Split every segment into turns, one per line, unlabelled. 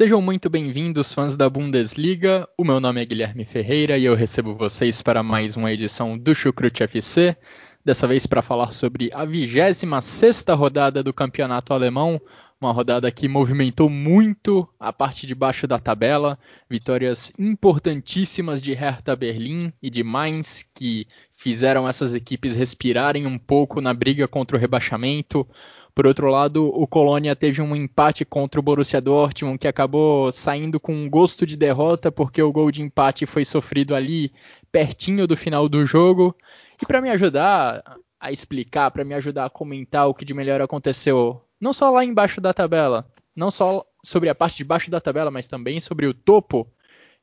Sejam muito bem-vindos, fãs da Bundesliga. O meu nome é Guilherme Ferreira e eu recebo vocês para mais uma edição do Chucrute FC. Dessa vez para falar sobre a 26 rodada do Campeonato Alemão, uma rodada que movimentou muito a parte de baixo da tabela, vitórias importantíssimas de Hertha Berlim e de Mainz, que fizeram essas equipes respirarem um pouco na briga contra o rebaixamento. Por outro lado, o Colônia teve um empate contra o Borussia Dortmund, que acabou saindo com um gosto de derrota, porque o gol de empate foi sofrido ali, pertinho do final do jogo. E para me ajudar a explicar, para me ajudar a comentar o que de melhor aconteceu, não só lá embaixo da tabela, não só sobre a parte de baixo da tabela, mas também sobre o topo,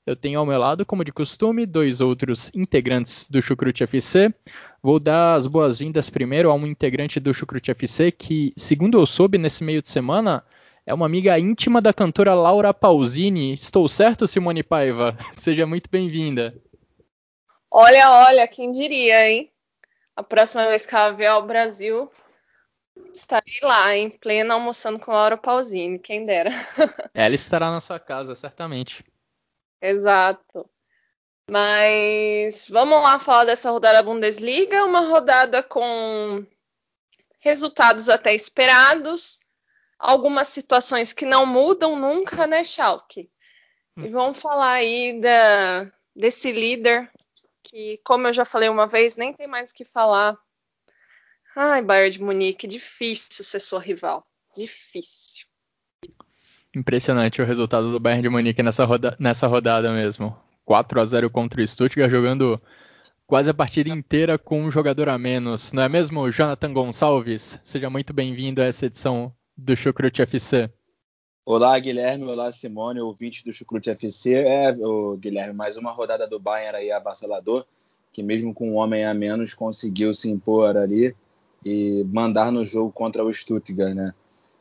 eu tenho ao meu lado, como de costume, dois outros integrantes do Chucrute FC. Vou dar as boas-vindas primeiro a um integrante do Chucrute FC que, segundo eu soube nesse meio de semana, é uma amiga íntima da cantora Laura Pausini. Estou certo, Simone Paiva? Seja muito bem-vinda.
Olha, olha, quem diria, hein? A próxima vez que ela vier ao Brasil, estarei lá, em plena almoçando com Laura Pausini, quem dera.
Ela estará na sua casa, certamente.
Exato. Mas vamos lá falar dessa rodada Bundesliga, uma rodada com resultados até esperados, algumas situações que não mudam nunca, né, Schalke? E hum. vamos falar aí da, desse líder que, como eu já falei uma vez, nem tem mais o que falar. Ai, Bayern de Munique, difícil ser sua rival. Difícil.
Impressionante o resultado do Bayern de Munique nessa, roda nessa rodada mesmo. 4 a 0 contra o Stuttgart, jogando quase a partida inteira com um jogador a menos. Não é mesmo, Jonathan Gonçalves? Seja muito bem-vindo a essa edição do Chucrute FC.
Olá, Guilherme. Olá, Simone, ouvinte do Chucrute FC. É, o Guilherme, mais uma rodada do Bayern aí avassalador, que mesmo com um homem a menos conseguiu se impor ali e mandar no jogo contra o Stuttgart, né?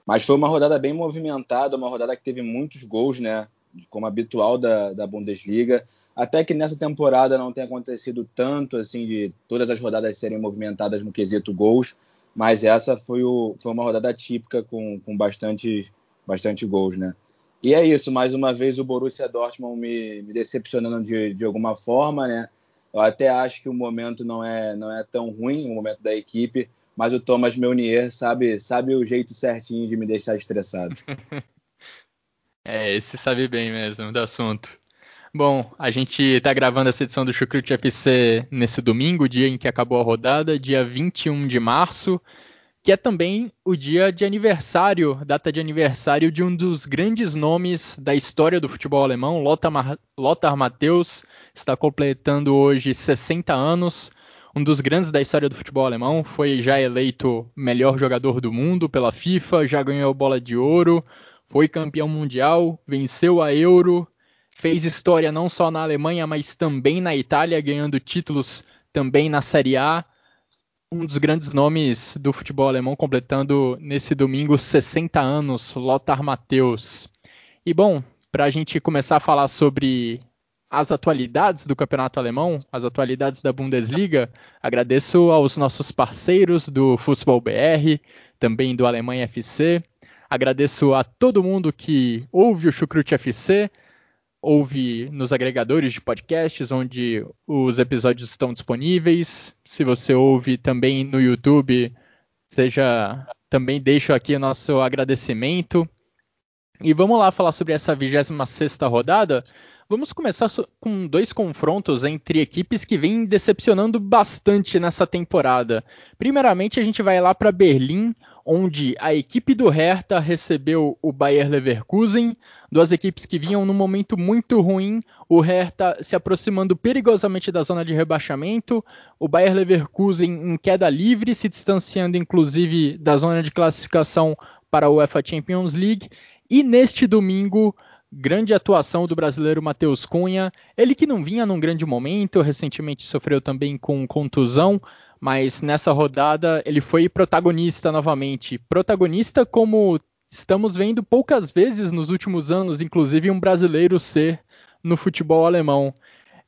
Mas foi uma rodada bem movimentada, uma rodada que teve muitos gols, né? Como habitual da, da Bundesliga. Até que nessa temporada não tem acontecido tanto, assim, de todas as rodadas serem movimentadas no quesito gols. Mas essa foi, o, foi uma rodada típica com, com bastante, bastante gols, né? E é isso, mais uma vez o Borussia Dortmund me, me decepcionando de, de alguma forma, né? Eu até acho que o momento não é, não é tão ruim, o momento da equipe, mas o Thomas Meunier sabe, sabe o jeito certinho de me deixar estressado.
é, esse sabe bem mesmo do assunto. Bom, a gente está gravando essa edição do Chucrute FC nesse domingo, dia em que acabou a rodada, dia 21 de março, que é também o dia de aniversário, data de aniversário de um dos grandes nomes da história do futebol alemão, Lothar, Lothar Matthäus, está completando hoje 60 anos um dos grandes da história do futebol alemão, foi já eleito melhor jogador do mundo pela FIFA, já ganhou bola de ouro, foi campeão mundial, venceu a Euro, fez história não só na Alemanha, mas também na Itália, ganhando títulos também na Série A. Um dos grandes nomes do futebol alemão, completando nesse domingo 60 anos, Lothar Matthäus. E bom, para a gente começar a falar sobre as atualidades do campeonato alemão, as atualidades da Bundesliga, agradeço aos nossos parceiros do Futebol BR, também do Alemanha FC. Agradeço a todo mundo que ouve o Chucrute FC, ouve nos agregadores de podcasts, onde os episódios estão disponíveis. Se você ouve também no YouTube, seja também deixo aqui nosso agradecimento. E vamos lá falar sobre essa 26ª rodada. Vamos começar com dois confrontos entre equipes que vêm decepcionando bastante nessa temporada. Primeiramente, a gente vai lá para Berlim, onde a equipe do Hertha recebeu o Bayer Leverkusen, duas equipes que vinham num momento muito ruim, o Hertha se aproximando perigosamente da zona de rebaixamento, o Bayer Leverkusen em queda livre, se distanciando inclusive da zona de classificação para a UEFA Champions League, e neste domingo Grande atuação do brasileiro Matheus Cunha, ele que não vinha num grande momento, recentemente sofreu também com contusão, mas nessa rodada ele foi protagonista novamente. Protagonista como estamos vendo poucas vezes nos últimos anos, inclusive um brasileiro ser no futebol alemão.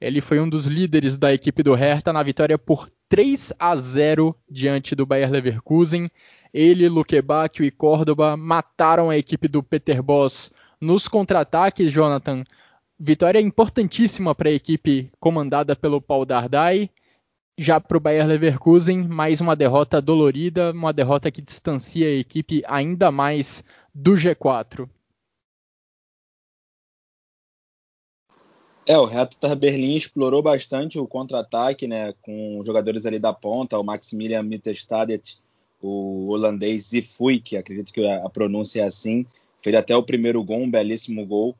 Ele foi um dos líderes da equipe do Hertha na vitória por 3 a 0 diante do Bayer Leverkusen. Ele, Luque Bacchio e Córdoba mataram a equipe do Peter Boss nos contra-ataques, Jonathan, vitória importantíssima para a equipe comandada pelo Paul Dardai. Já para o Bayer Leverkusen, mais uma derrota dolorida, uma derrota que distancia a equipe ainda mais do G4.
É, o Hertha Berlim explorou bastante o contra-ataque, né, com jogadores ali da ponta, o Maximilian Mittelstadt, o holandês Zifui, que acredito que a pronúncia é assim, fez até o primeiro gol, um belíssimo gol,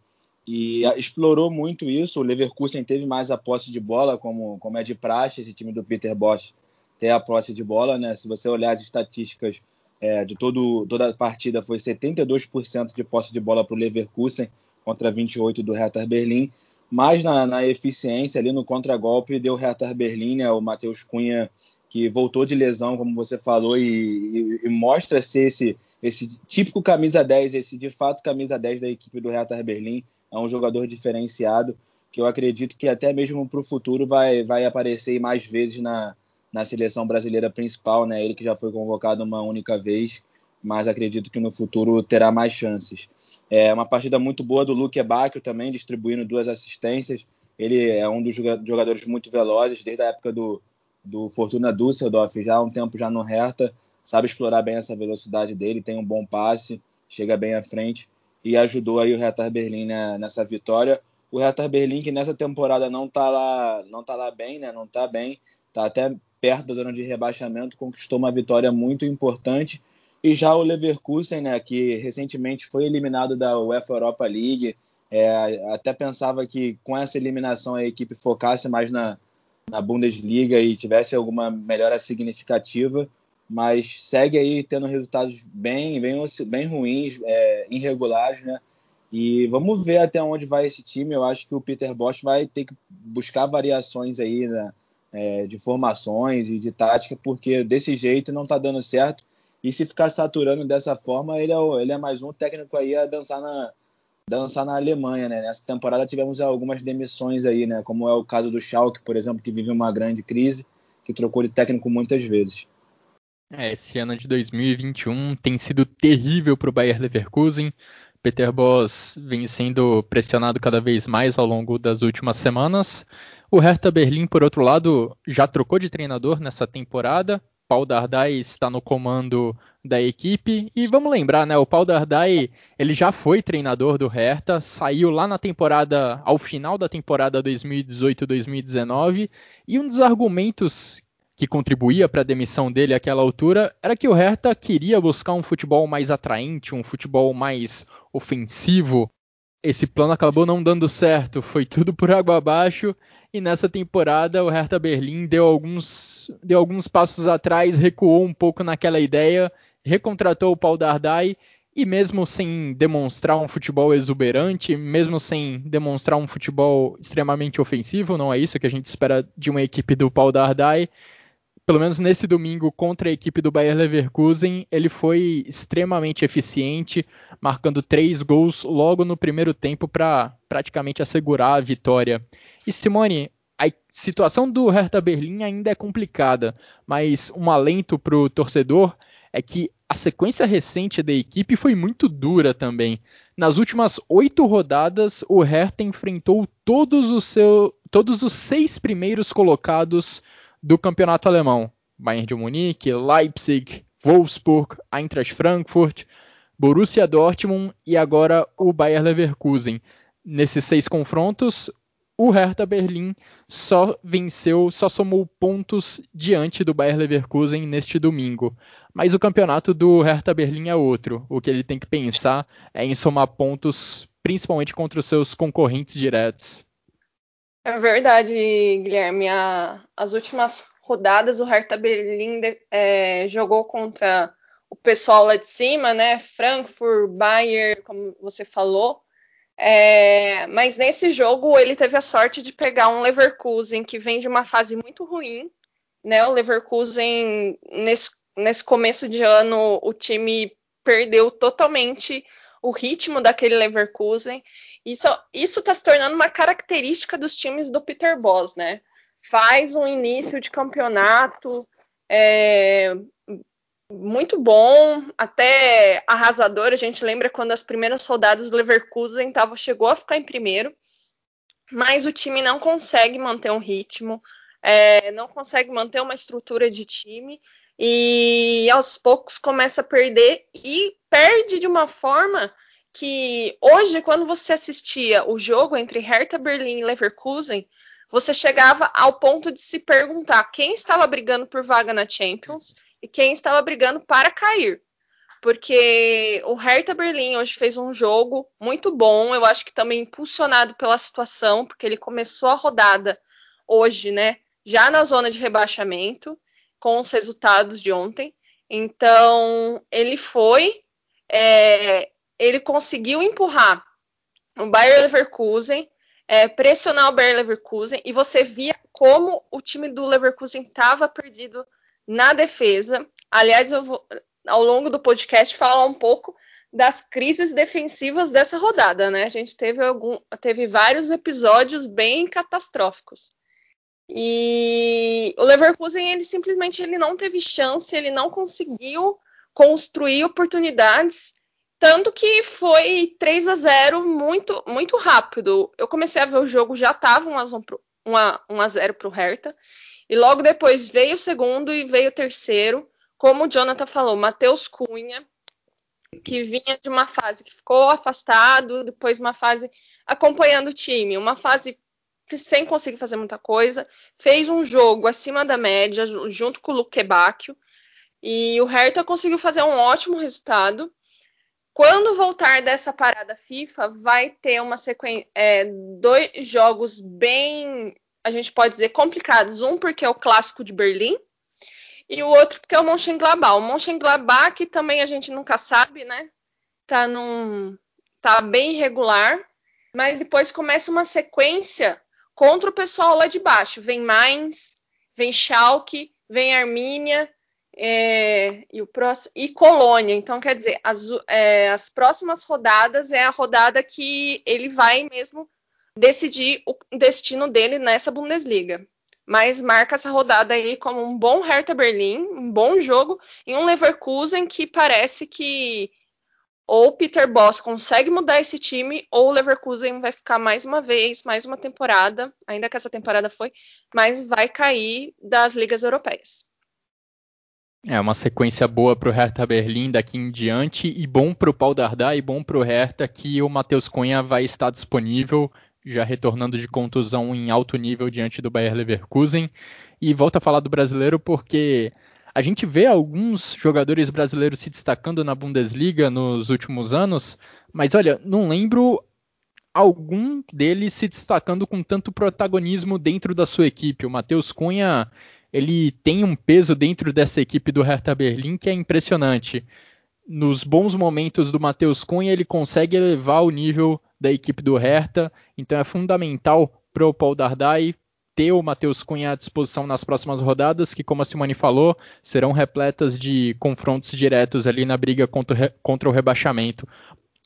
e explorou muito isso. O Leverkusen teve mais a posse de bola, como, como é de praxe, esse time do Peter Bosch tem a posse de bola, né? Se você olhar as estatísticas é, de todo, toda a partida, foi 72% de posse de bola para o Leverkusen contra 28% do Hertha Berlim. Mas na, na eficiência ali no contragolpe deu Hertha Berlim, né? O Matheus Cunha que voltou de lesão, como você falou, e, e, e, mostra ser esse, esse típico camisa 10, esse de fato camisa 10 da equipe do Hertha Berlim. É um jogador diferenciado que eu acredito que até mesmo para o futuro vai, vai aparecer mais vezes na, na seleção brasileira principal, né? Ele que já foi convocado uma única vez, mas acredito que no futuro terá mais chances. É uma partida muito boa do Luque Bacchio também, distribuindo duas assistências. Ele é um dos jogadores muito velozes desde a época do, do Fortuna Düsseldorf já há um tempo já no Hertha, sabe explorar bem essa velocidade dele, tem um bom passe, chega bem à frente e ajudou aí o Hertha Berlim né, nessa vitória. O Hertha Berlim que nessa temporada não está lá, não tá lá bem, né? Não está bem, está até perto da zona de rebaixamento, conquistou uma vitória muito importante. E já o Leverkusen, né, que recentemente foi eliminado da UEFA Europa League, é, até pensava que com essa eliminação a equipe focasse mais na, na Bundesliga e tivesse alguma melhora significativa, mas segue aí tendo resultados bem, bem, bem ruins, é, irregulares, né? E vamos ver até onde vai esse time. Eu acho que o Peter Bosch vai ter que buscar variações aí né, é, de formações e de tática, porque desse jeito não está dando certo. E se ficar saturando dessa forma, ele é, ele é mais um técnico aí a dançar na, dançar na Alemanha, né? Nessa temporada tivemos algumas demissões aí, né? Como é o caso do Schalke, por exemplo, que vive uma grande crise, que trocou de técnico muitas vezes.
É, esse ano de 2021 tem sido terrível para o Bayer Leverkusen. Peter Bosz vem sendo pressionado cada vez mais ao longo das últimas semanas. O Hertha Berlim, por outro lado, já trocou de treinador nessa temporada. Paul Dardai está no comando da equipe. E vamos lembrar, né? O Paul Dardai, ele já foi treinador do Hertha, saiu lá na temporada, ao final da temporada 2018-2019, e um dos argumentos que contribuía para a demissão dele àquela altura era que o Hertha queria buscar um futebol mais atraente, um futebol mais ofensivo. Esse plano acabou não dando certo, foi tudo por água abaixo. E nessa temporada o Hertha Berlim deu alguns, deu alguns passos atrás, recuou um pouco naquela ideia, recontratou o Paul Dardai. E mesmo sem demonstrar um futebol exuberante, mesmo sem demonstrar um futebol extremamente ofensivo, não é isso que a gente espera de uma equipe do Paul Dardai, pelo menos nesse domingo contra a equipe do Bayer Leverkusen, ele foi extremamente eficiente, marcando três gols logo no primeiro tempo para praticamente assegurar a vitória. E Simone, a situação do Hertha Berlim ainda é complicada, mas um alento para o torcedor é que a sequência recente da equipe foi muito dura também. Nas últimas oito rodadas, o Hertha enfrentou todos os, seu, todos os seis primeiros colocados do campeonato alemão: Bayern de Munique, Leipzig, Wolfsburg, Eintracht Frankfurt, Borussia Dortmund e agora o Bayer Leverkusen. nesses seis confrontos, o Hertha Berlim só venceu, só somou pontos diante do Bayer Leverkusen neste domingo. Mas o campeonato do Hertha Berlim é outro. O que ele tem que pensar é em somar pontos, principalmente contra os seus concorrentes diretos.
É verdade, Guilherme. A, as últimas rodadas o Hertha Berlim é, jogou contra o pessoal lá de cima, né? Frankfurt, Bayern, como você falou. É, mas nesse jogo ele teve a sorte de pegar um Leverkusen que vem de uma fase muito ruim, né? O Leverkusen nesse, nesse começo de ano o time perdeu totalmente o ritmo daquele Leverkusen. Isso está se tornando uma característica dos times do Peter Boss, né? Faz um início de campeonato é, muito bom, até arrasador. A gente lembra quando as primeiras rodadas do Leverkusen tava, chegou a ficar em primeiro, mas o time não consegue manter um ritmo, é, não consegue manter uma estrutura de time e aos poucos começa a perder e perde de uma forma que hoje, quando você assistia o jogo entre Hertha Berlim e Leverkusen, você chegava ao ponto de se perguntar quem estava brigando por vaga na Champions e quem estava brigando para cair. Porque o Hertha Berlim hoje fez um jogo muito bom, eu acho que também impulsionado pela situação, porque ele começou a rodada hoje, né, já na zona de rebaixamento, com os resultados de ontem. Então, ele foi, é, ele conseguiu empurrar o Bayer Leverkusen, é, pressionar o Bayer Leverkusen, e você via como o time do Leverkusen estava perdido na defesa. Aliás, eu vou, ao longo do podcast, falar um pouco das crises defensivas dessa rodada, né? A gente teve, algum, teve vários episódios bem catastróficos. E o Leverkusen, ele simplesmente ele não teve chance, ele não conseguiu construir oportunidades, tanto que foi 3 a 0 muito muito rápido. Eu comecei a ver o jogo, já estava 1 a 0 para o Hertha, e logo depois veio o segundo e veio o terceiro. Como o Jonathan falou, Matheus Cunha, que vinha de uma fase que ficou afastado, depois uma fase acompanhando o time, uma fase sem conseguir fazer muita coisa, fez um jogo acima da média junto com o Luque Bacchio, e o Hertha conseguiu fazer um ótimo resultado. Quando voltar dessa parada FIFA, vai ter uma sequência, é, dois jogos bem a gente pode dizer, complicados. Um porque é o clássico de Berlim e o outro porque é o Mönchengladbach. O Mönchengladbach que também a gente nunca sabe, né? Tá num tá bem irregular, mas depois começa uma sequência contra o pessoal lá de baixo. Vem Mainz, vem Schalke, vem Armínia é, e, o próximo, e Colônia. Então, quer dizer, as, é, as próximas rodadas é a rodada que ele vai mesmo decidir o destino dele nessa Bundesliga. Mas marca essa rodada aí como um bom Hertha Berlim, um bom jogo, e um Leverkusen que parece que ou Peter Boss consegue mudar esse time, ou o Leverkusen vai ficar mais uma vez, mais uma temporada, ainda que essa temporada foi, mas vai cair das ligas europeias.
É uma sequência boa para o Hertha Berlim daqui em diante e bom para o Paul Dardai e bom para o Hertha que o Matheus Cunha vai estar disponível já retornando de contusão em alto nível diante do Bayer Leverkusen. E volta a falar do brasileiro porque a gente vê alguns jogadores brasileiros se destacando na Bundesliga nos últimos anos, mas olha, não lembro algum deles se destacando com tanto protagonismo dentro da sua equipe. O Matheus Cunha, ele tem um peso dentro dessa equipe do Hertha Berlim que é impressionante. Nos bons momentos do Matheus Cunha, ele consegue elevar o nível da equipe do Hertha, então é fundamental para o Paul Dardai ter o Matheus Cunha à disposição nas próximas rodadas, que, como a Simone falou, serão repletas de confrontos diretos ali na briga contra, o rebaixamento.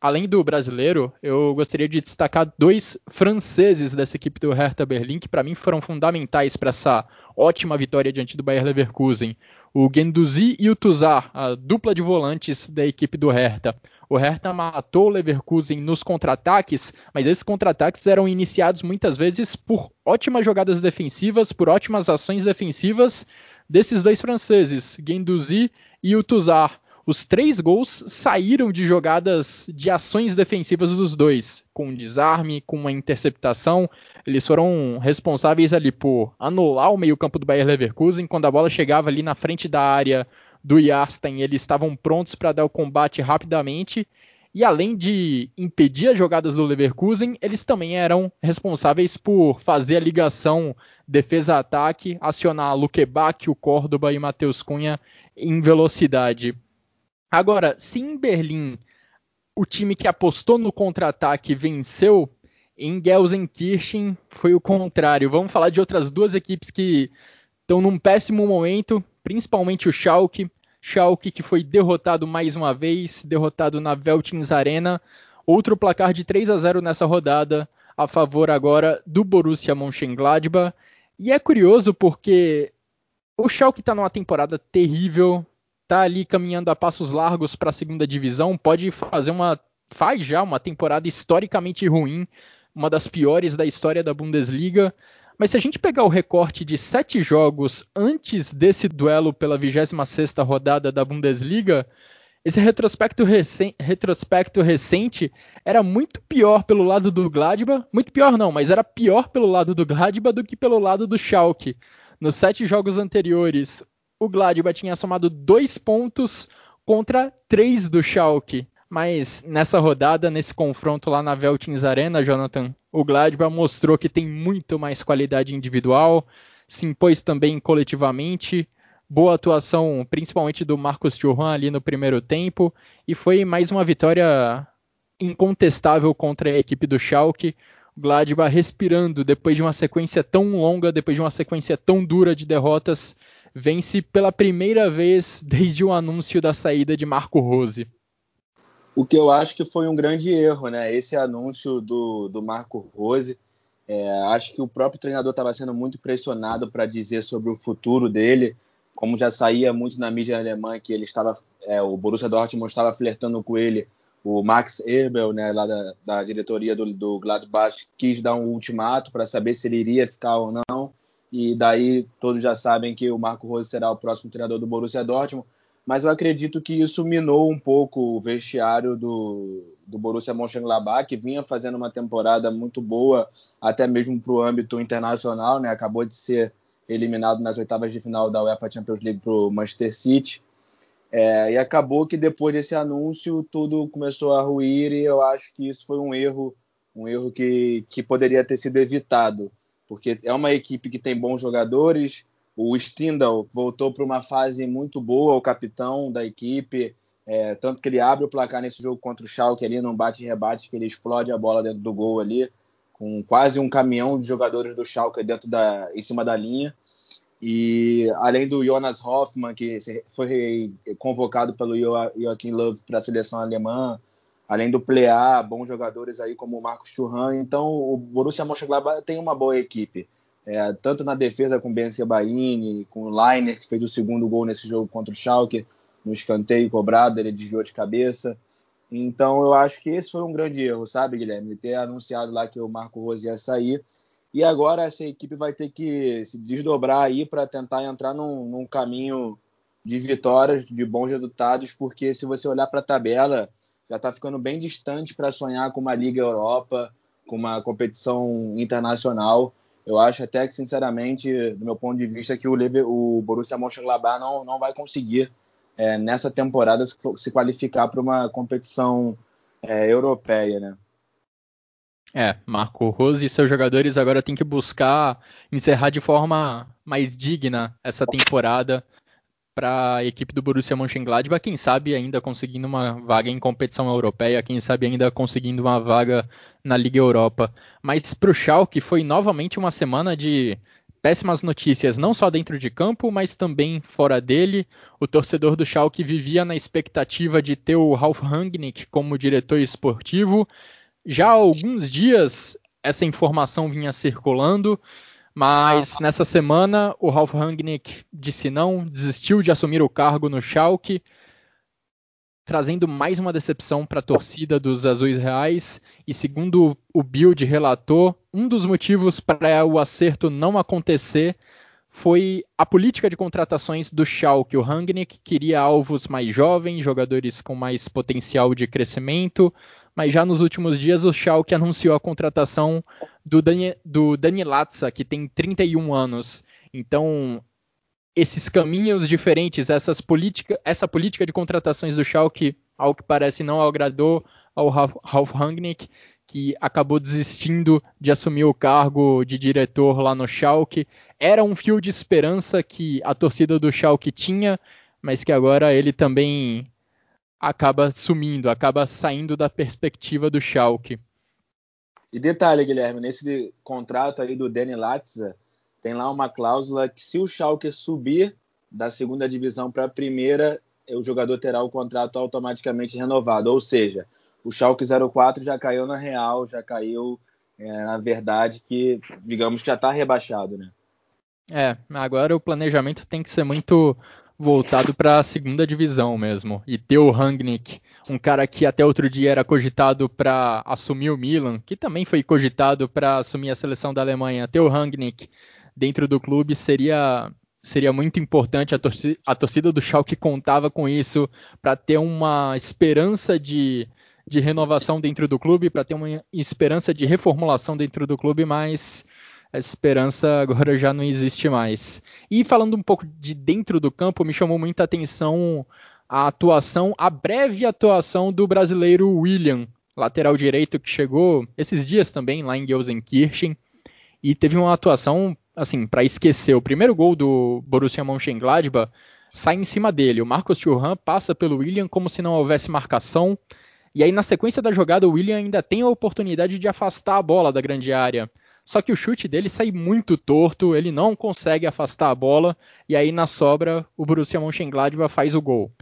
Além do brasileiro, eu gostaria de destacar dois franceses dessa equipe do Hertha Berlim, que para mim foram fundamentais para essa ótima vitória diante do Bayer Leverkusen. O Gendouzi e o Tuzar, a dupla de volantes da equipe do Hertha. O Hertha matou o Leverkusen nos contra-ataques, mas esses contra-ataques eram iniciados muitas vezes por ótimas jogadas defensivas, por ótimas ações defensivas desses dois franceses, Gendouzi e o Tuzar. Os três gols saíram de jogadas de ações defensivas dos dois, com um desarme, com uma interceptação. Eles foram responsáveis ali por anular o meio-campo do Bayer Leverkusen. Quando a bola chegava ali na frente da área do Yarsten, eles estavam prontos para dar o combate rapidamente. E além de impedir as jogadas do Leverkusen, eles também eram responsáveis por fazer a ligação defesa-ataque, acionar Luquebac, o Córdoba e Matheus Cunha em velocidade. Agora, se em Berlim o time que apostou no contra-ataque venceu, em Gelsenkirchen foi o contrário. Vamos falar de outras duas equipes que estão num péssimo momento, principalmente o Schalke. Schalke que foi derrotado mais uma vez, derrotado na Veltins Arena. Outro placar de 3 a 0 nessa rodada, a favor agora do Borussia Mönchengladbach. E é curioso porque o Schalke está numa temporada terrível, está ali caminhando a passos largos para a segunda divisão, pode fazer uma faz já uma temporada historicamente ruim, uma das piores da história da Bundesliga. Mas se a gente pegar o recorte de sete jogos antes desse duelo pela 26ª rodada da Bundesliga, esse retrospecto, recen retrospecto recente era muito pior pelo lado do Gladbach, muito pior não, mas era pior pelo lado do Gladbach do que pelo lado do Schalke. Nos sete jogos anteriores, o Gladbach tinha somado dois pontos contra três do Schalke. Mas nessa rodada, nesse confronto lá na Veltins Arena, Jonathan, o Gladbach mostrou que tem muito mais qualidade individual, se impôs também coletivamente, boa atuação principalmente do Marcos Thuram ali no primeiro tempo, e foi mais uma vitória incontestável contra a equipe do Schalke. O Gladbach respirando depois de uma sequência tão longa, depois de uma sequência tão dura de derrotas, vence pela primeira vez desde o anúncio da saída de Marco Rose.
O que eu acho que foi um grande erro, né? Esse anúncio do, do Marco Rose. É, acho que o próprio treinador estava sendo muito pressionado para dizer sobre o futuro dele, como já saía muito na mídia alemã que ele estava, é, o Borussia Dortmund estava flertando com ele, o Max Erbel, né, lá da, da diretoria do, do Gladbach, quis dar um ultimato para saber se ele iria ficar ou não e daí todos já sabem que o Marco Rose será o próximo treinador do Borussia Dortmund, mas eu acredito que isso minou um pouco o vestiário do, do Borussia Mönchengladbach, que vinha fazendo uma temporada muito boa, até mesmo para o âmbito internacional, né? acabou de ser eliminado nas oitavas de final da UEFA Champions League para o Manchester City, é, e acabou que depois desse anúncio tudo começou a ruir e eu acho que isso foi um erro, um erro que, que poderia ter sido evitado porque é uma equipe que tem bons jogadores. O Stindl voltou para uma fase muito boa, o capitão da equipe, é, tanto que ele abre o placar nesse jogo contra o Schalke ali, num bate-rebate, que ele explode a bola dentro do gol ali, com quase um caminhão de jogadores do Schalke dentro da, em cima da linha. E além do Jonas Hoffmann, que foi convocado pelo Joachim Löw para a seleção alemã, além do Plea, bons jogadores aí como o Marcos Churran. Então, o Borussia Mönchengladbach tem uma boa equipe. É, tanto na defesa com Ben Sebaini, com o Leiner, que fez o segundo gol nesse jogo contra o Schalke, no escanteio cobrado, ele desviou de cabeça. Então, eu acho que esse foi um grande erro, sabe, Guilherme? Ter anunciado lá que o Marco Rose ia sair. E agora essa equipe vai ter que se desdobrar aí para tentar entrar num, num caminho de vitórias, de bons resultados, porque se você olhar para a tabela, já está ficando bem distante para sonhar com uma Liga Europa, com uma competição internacional. Eu acho até que, sinceramente, do meu ponto de vista, que o, o Borussia Mönchengladbach não, não vai conseguir, é, nessa temporada, se qualificar para uma competição é, europeia, né?
É, Marco Rose e seus jogadores agora têm que buscar encerrar de forma mais digna essa temporada para a equipe do Borussia Mönchengladbach, quem sabe ainda conseguindo uma vaga em competição europeia, quem sabe ainda conseguindo uma vaga na Liga Europa. Mas para o Schalke foi novamente uma semana de péssimas notícias, não só dentro de campo, mas também fora dele. O torcedor do Schalke vivia na expectativa de ter o Ralf Rangnick como diretor esportivo. Já há alguns dias essa informação vinha circulando. Mas nessa semana o Ralf Rangnick disse não, desistiu de assumir o cargo no Schalke, trazendo mais uma decepção para a torcida dos Azuis Reais. E segundo o Bild relatou, um dos motivos para o acerto não acontecer foi a política de contratações do Schalke. O Rangnick queria alvos mais jovens, jogadores com mais potencial de crescimento, mas já nos últimos dias o Schalke anunciou a contratação do Dani, do Dani Latza, que tem 31 anos. Então, esses caminhos diferentes, essas essa política de contratações do Schalke, ao que parece não agradou ao Ralf Rangnick, que acabou desistindo de assumir o cargo de diretor lá no Schalke. Era um fio de esperança que a torcida do Schalke tinha, mas que agora ele também acaba sumindo, acaba saindo da perspectiva do Schalke.
E detalhe, Guilherme, nesse contrato aí do Danny Latza, tem lá uma cláusula que se o Schalke subir da segunda divisão para a primeira, o jogador terá o contrato automaticamente renovado. Ou seja, o Schalke 04 já caiu na real, já caiu é, na verdade que, digamos que já está rebaixado, né?
É, agora o planejamento tem que ser muito voltado para a segunda divisão mesmo. E ter o Rangnick, um cara que até outro dia era cogitado para assumir o Milan, que também foi cogitado para assumir a seleção da Alemanha, ter o Rangnick dentro do clube seria seria muito importante. A torcida, a torcida do Schalke contava com isso para ter uma esperança de de renovação dentro do clube, para ter uma esperança de reformulação dentro do clube, mas essa esperança agora já não existe mais. E falando um pouco de dentro do campo, me chamou muita atenção a atuação, a breve atuação do brasileiro William, lateral direito que chegou esses dias também lá em Gelsenkirchen e teve uma atuação assim para esquecer. O primeiro gol do Borussia Mönchengladbach sai em cima dele. O Marcos Thuram passa pelo William como se não houvesse marcação. E aí, na sequência da jogada, o William ainda tem a oportunidade de afastar a bola da grande área. Só que o chute dele sai muito torto, ele não consegue afastar a bola, e aí na sobra o Borussia Mönchengladbach faz o gol.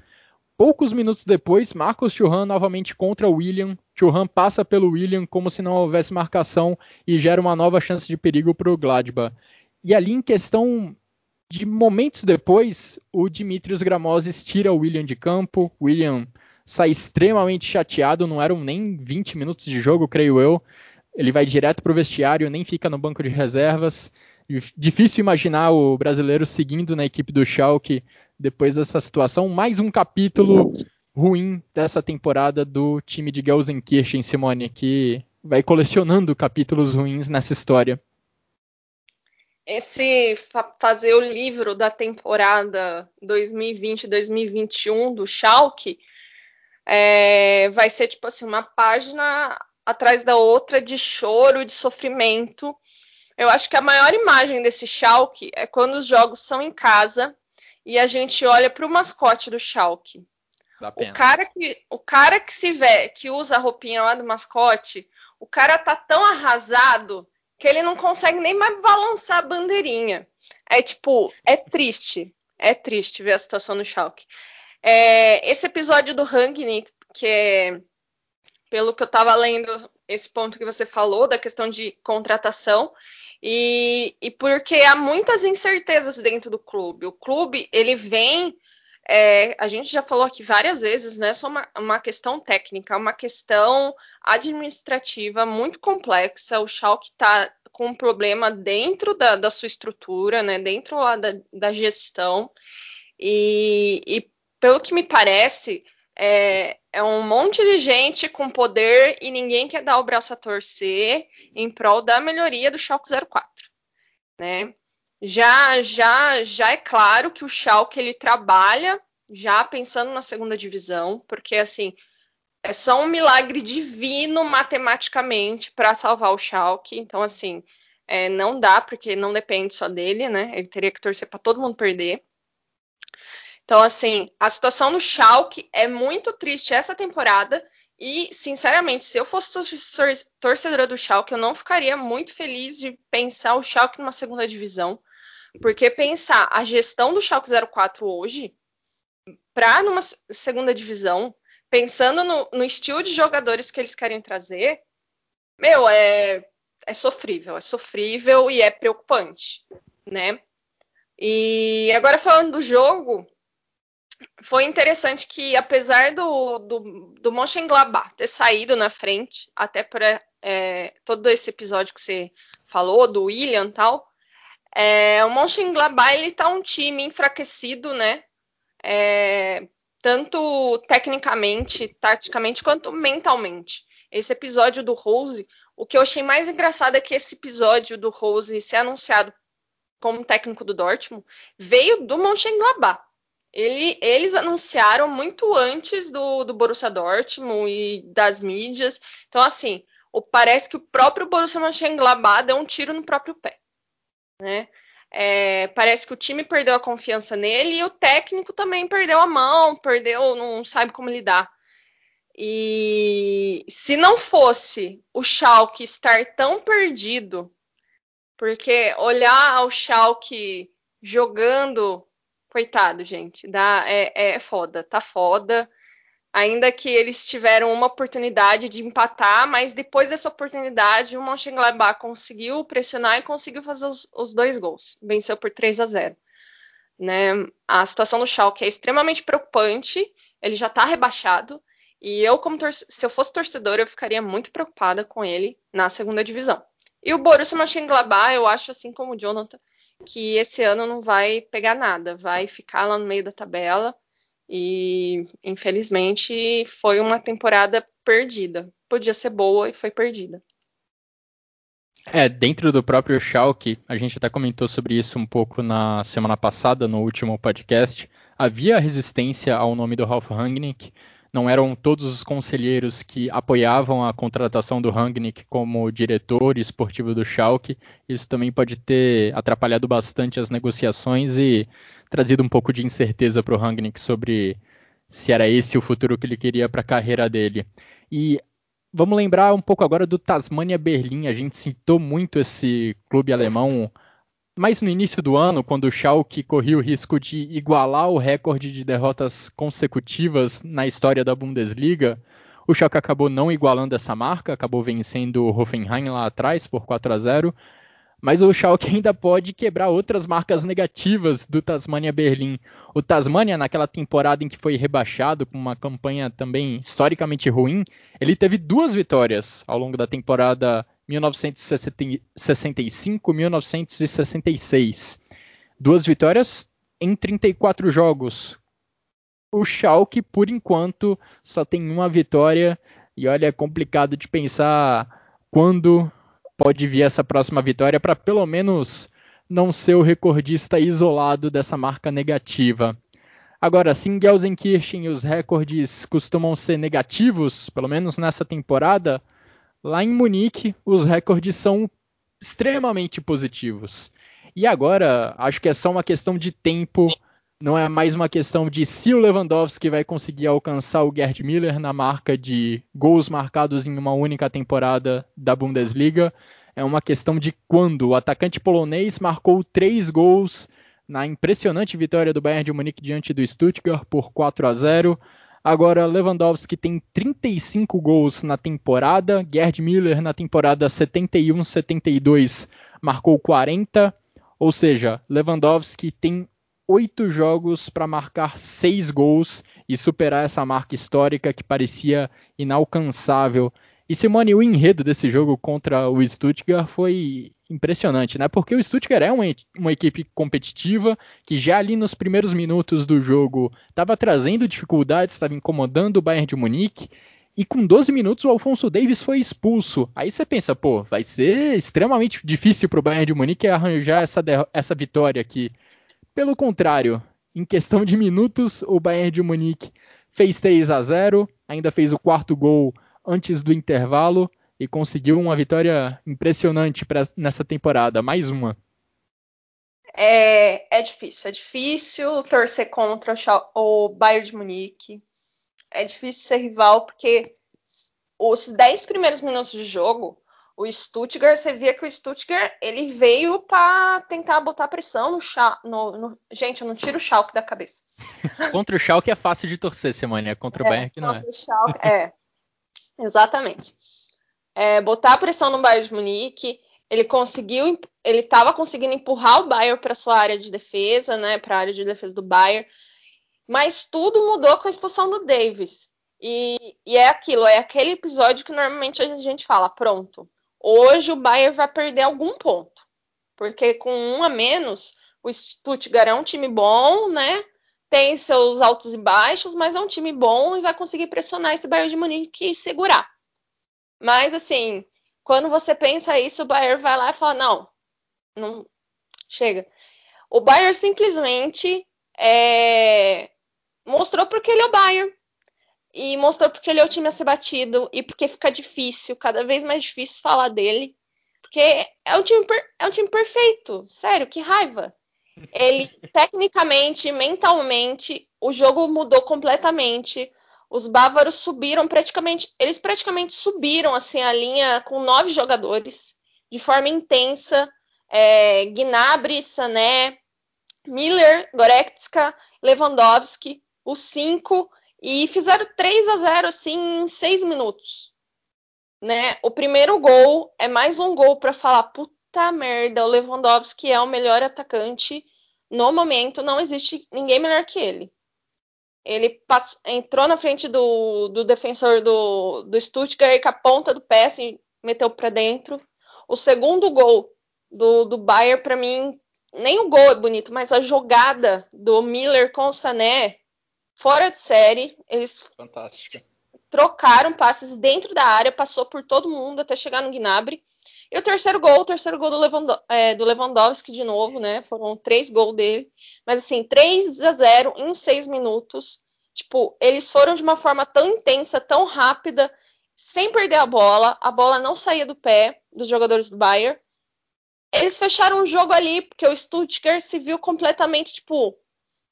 Poucos minutos depois, Marcos Churran novamente contra o William. Churran passa pelo William como se não houvesse marcação e gera uma nova chance de perigo para o Gladbach. E ali, em questão de momentos depois, o Dimitrios Gramosis tira o William de campo. William sai extremamente chateado, não eram nem 20 minutos de jogo, creio eu. Ele vai direto para o vestiário, nem fica no banco de reservas. Difícil imaginar o brasileiro seguindo na equipe do Schalke depois dessa situação. Mais um capítulo ruim dessa temporada do time de Gelsenkirchen, Simone, que vai colecionando capítulos ruins nessa história.
Esse fa fazer o livro da temporada 2020-2021 do Schalke é, vai ser tipo assim uma página atrás da outra de choro, de sofrimento. Eu acho que a maior imagem desse Schalke é quando os jogos são em casa e a gente olha para o mascote do Schalke. O cara que o cara que se vê, que usa a roupinha lá do mascote, o cara tá tão arrasado que ele não consegue nem mais balançar a bandeirinha. É tipo, é triste, é triste ver a situação do Schalke. É, esse episódio do Rangnick, que é, pelo que eu estava lendo, esse ponto que você falou da questão de contratação, e, e porque há muitas incertezas dentro do clube. O clube, ele vem é, a gente já falou aqui várias vezes, não é só uma, uma, questão técnica, uma questão administrativa muito complexa. O Schalke está com um problema dentro da, da sua estrutura, né, dentro lá da, da gestão, e, e, pelo que me parece, é, é, um monte de gente com poder e ninguém quer dar o braço a torcer em prol da melhoria do Schalke 04, né? Já, já, já é claro que o Schalke ele trabalha já pensando na segunda divisão, porque assim é só um milagre divino matematicamente para salvar o Schalke. Então assim é, não dá porque não depende só dele, né? Ele teria que torcer para todo mundo perder. Então, assim, a situação no Schalke é muito triste essa temporada e, sinceramente, se eu fosse torcedora do Schalke, eu não ficaria muito feliz de pensar o Schalke numa segunda divisão, porque pensar a gestão do Schalke 04 hoje para numa segunda divisão, pensando no, no, estilo de jogadores que eles querem trazer, meu, é, é sofrível, é sofrível e é preocupante, né? E agora falando do jogo, foi interessante que, apesar do, do, do Mönchengladbach ter saído na frente, até por é, todo esse episódio que você falou, do William e tal, É, o Mönchengladbach ele tá um time enfraquecido, né? É, tanto tecnicamente, taticamente, quanto mentalmente. Esse episódio do Rose, o que eu achei mais engraçado é que esse episódio do Rose ser anunciado como técnico do Dortmund veio do Mönchengladbach. Ele, eles anunciaram muito antes do, do Borussia Dortmund e das mídias. Então, assim, o, parece que o próprio Borussia Mönchengladbach deu um tiro no próprio pé. Né? É, parece que o time perdeu a confiança nele e o técnico também perdeu a mão, perdeu, não sabe como lidar. E se não fosse o Schalke estar tão perdido, porque olhar o Schalke jogando Coitado, gente. Dá, é, é foda, tá foda. Ainda que eles tiveram uma oportunidade de empatar, mas depois dessa oportunidade, o Mönchengladbach conseguiu pressionar e conseguiu fazer os, os dois gols. Venceu por 3 a 0. Né? A situação do Schalke é extremamente preocupante. Ele já está rebaixado. E eu, como se eu fosse torcedor, eu ficaria muito preocupada com ele na segunda divisão. E o Borussia Mönchengladbach, eu acho, assim como o Jonathan, que esse ano não vai pegar nada, vai ficar lá no meio da tabela. E infelizmente foi uma temporada perdida. Podia ser boa e foi perdida.
É, dentro do próprio Schalke, a gente até comentou sobre isso um pouco na semana passada, no último podcast. Havia resistência ao nome do Ralf Rangnick, não eram todos os conselheiros que apoiavam a contratação do Rangnick como diretor esportivo do Schalke. Isso também pode ter atrapalhado bastante as negociações e trazido um pouco de incerteza para o Rangnick sobre se era esse o futuro que ele queria para a carreira dele. E vamos lembrar um pouco agora do Tasmania Berlim. A gente citou muito esse clube alemão mas no início do ano, quando o Schalke corria o risco de igualar o recorde de derrotas consecutivas na história da Bundesliga, o Schalke acabou não igualando essa marca, acabou vencendo o Hoffenheim lá atrás por 4 a 0. Mas o Schalke ainda pode quebrar outras marcas negativas do Tasmania Berlim. O Tasmania, naquela temporada em que foi rebaixado, com uma campanha também historicamente ruim, ele teve duas vitórias ao longo da temporada 1965-1966. Duas vitórias em 34 jogos. O Schalke, por enquanto, só tem uma vitória e olha, é complicado de pensar quando pode vir essa próxima vitória para pelo menos não ser o recordista isolado dessa marca negativa. Agora, sim, Gelsenkirchen, os recordes costumam ser negativos, pelo menos nessa temporada. Lá em Munique, os recordes são extremamente positivos. E agora, acho que é só uma questão de tempo, não é mais uma questão de se o Lewandowski vai conseguir alcançar o Gerd Miller na marca de gols marcados em uma única temporada da Bundesliga. É uma questão de quando o atacante polonês marcou três gols na impressionante vitória do Bayern de Munique diante do Stuttgart por 4 a 0. Agora, Lewandowski tem 35 gols na temporada. Gerd Müller, na temporada 71-72, marcou 40. Ou seja, Lewandowski tem oito jogos para marcar seis gols e superar essa marca histórica que parecia inalcançável. E Simone, o enredo desse jogo contra o Stuttgart foi impressionante, né? Porque o Stuttgart é uma, uma equipe competitiva que já ali nos primeiros minutos do jogo estava trazendo dificuldades, estava incomodando o Bayern de Munique. E com 12 minutos o Alfonso Davis foi expulso. Aí você pensa, pô, vai ser extremamente difícil para o Bayern de Munique arranjar essa, essa vitória aqui. Pelo contrário, em questão de minutos, o Bayern de Munique fez 3 a 0, ainda fez o quarto gol antes do intervalo e conseguiu uma vitória impressionante pra, nessa temporada, mais uma.
É, é difícil, é difícil torcer contra o, Bayern de Munique. É difícil ser rival porque os 10 primeiros minutos de jogo, o Stuttgart, você via que o Stuttgart ele veio para tentar botar pressão no, no, no, Gente, eu não tiro o Schalke da cabeça.
contra o Schalke é fácil de torcer, Semana. Contra o é, Bayern que não é.
O Schalke, é, exatamente é, botar pressão no Bayern de Munique. Ele conseguiu, ele estava conseguindo empurrar o Bayern para sua área de defesa, né, para a área de defesa do Bayern. Mas tudo mudou com a expulsão do Davis. E, e, é aquilo, é aquele episódio que normalmente a gente fala, pronto, hoje o Bayern vai perder algum ponto. porque com um a menos, o Stuttgart é um time bom, né? Tem seus altos e baixos, mas é um time bom e vai conseguir pressionar esse Bayern de Munique e segurar. Mas assim, quando você pensa isso, o Bayern vai lá e fala: não, não chega. O Bayern simplesmente é, mostrou porque ele é o Bayern. E mostrou porque ele é o time a ser batido e porque fica difícil, cada vez mais difícil falar dele. Porque é um time, é um time perfeito. Sério, que raiva. Ele, tecnicamente, mentalmente, o jogo mudou completamente. Os bávaros subiram praticamente. Eles praticamente subiram assim a linha com nove jogadores de forma intensa. É, Gnabry, Sané, Miller, Goretzka, Lewandowski, os cinco, e fizeram 3 a 0 assim em seis minutos. Né? O primeiro gol é mais um gol para falar puta merda, o Lewandowski é o melhor atacante no momento, não existe ninguém melhor que ele. Ele passou, entrou na frente do, do defensor do, do Stuttgart com a ponta do pé assim, meteu para dentro. O segundo gol do, do Bayern, para mim, nem o gol é bonito, mas a jogada do Miller com o Sané, fora de série. Eles
Fantástica.
trocaram passes dentro da área, passou por todo mundo até chegar no Gnabry. E o terceiro gol, o terceiro gol do, é, do Lewandowski de novo, né? Foram três gols dele. Mas assim, 3 a 0 em seis minutos. Tipo, eles foram de uma forma tão intensa, tão rápida, sem perder a bola. A bola não saía do pé dos jogadores do Bayern eles fecharam o jogo ali, porque o Stuttgart se viu completamente, tipo,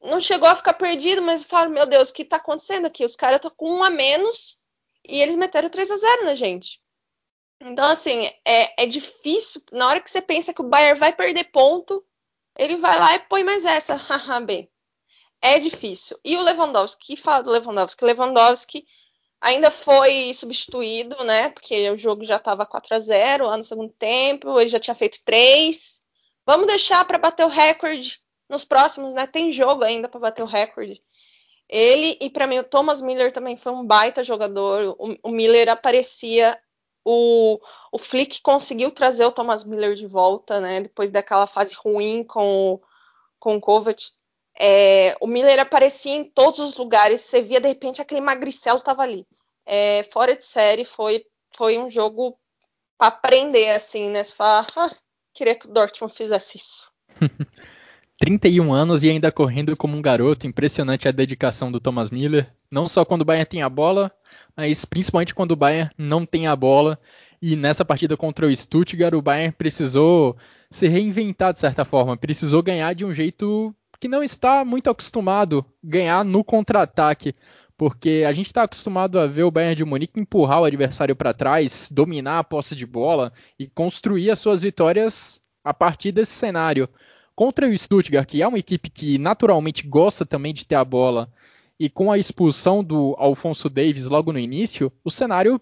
não chegou a ficar perdido, mas falaram, meu Deus, o que tá acontecendo aqui? Os caras estão com um a menos e eles meteram 3 a 0 na gente. Então, assim, é, é difícil. Na hora que você pensa que o Bayern vai perder ponto, ele vai lá e põe mais essa. Haha, bem. É difícil. E o Lewandowski, fala do Lewandowski? Lewandowski ainda foi substituído, né? Porque o jogo já estava 4 a 0 lá no segundo tempo, ele já tinha feito 3. Vamos deixar para bater o recorde nos próximos, né? Tem jogo ainda para bater o recorde. Ele e para mim o Thomas Miller também foi um baita jogador. O, o Miller aparecia o, o Flick conseguiu trazer o Thomas Miller de volta, né? Depois daquela fase ruim com, com o Kovac. É, o Miller aparecia em todos os lugares, você via de repente aquele magricelo estava ali. É, fora de série, foi, foi um jogo para aprender, assim, né? Você fala, ah, queria que o Dortmund fizesse isso.
31 anos e ainda correndo como um garoto, impressionante a dedicação do Thomas Miller. Não só quando o Bayern tem a bola, mas principalmente quando o Bayern não tem a bola. E nessa partida contra o Stuttgart, o Bayern precisou se reinventar de certa forma, precisou ganhar de um jeito que não está muito acostumado ganhar no contra-ataque, porque a gente está acostumado a ver o Bayern de Munique empurrar o adversário para trás, dominar a posse de bola e construir as suas vitórias a partir desse cenário. Contra o Stuttgart, que é uma equipe que naturalmente gosta também de ter a bola, e com a expulsão do Alfonso Davis logo no início, o cenário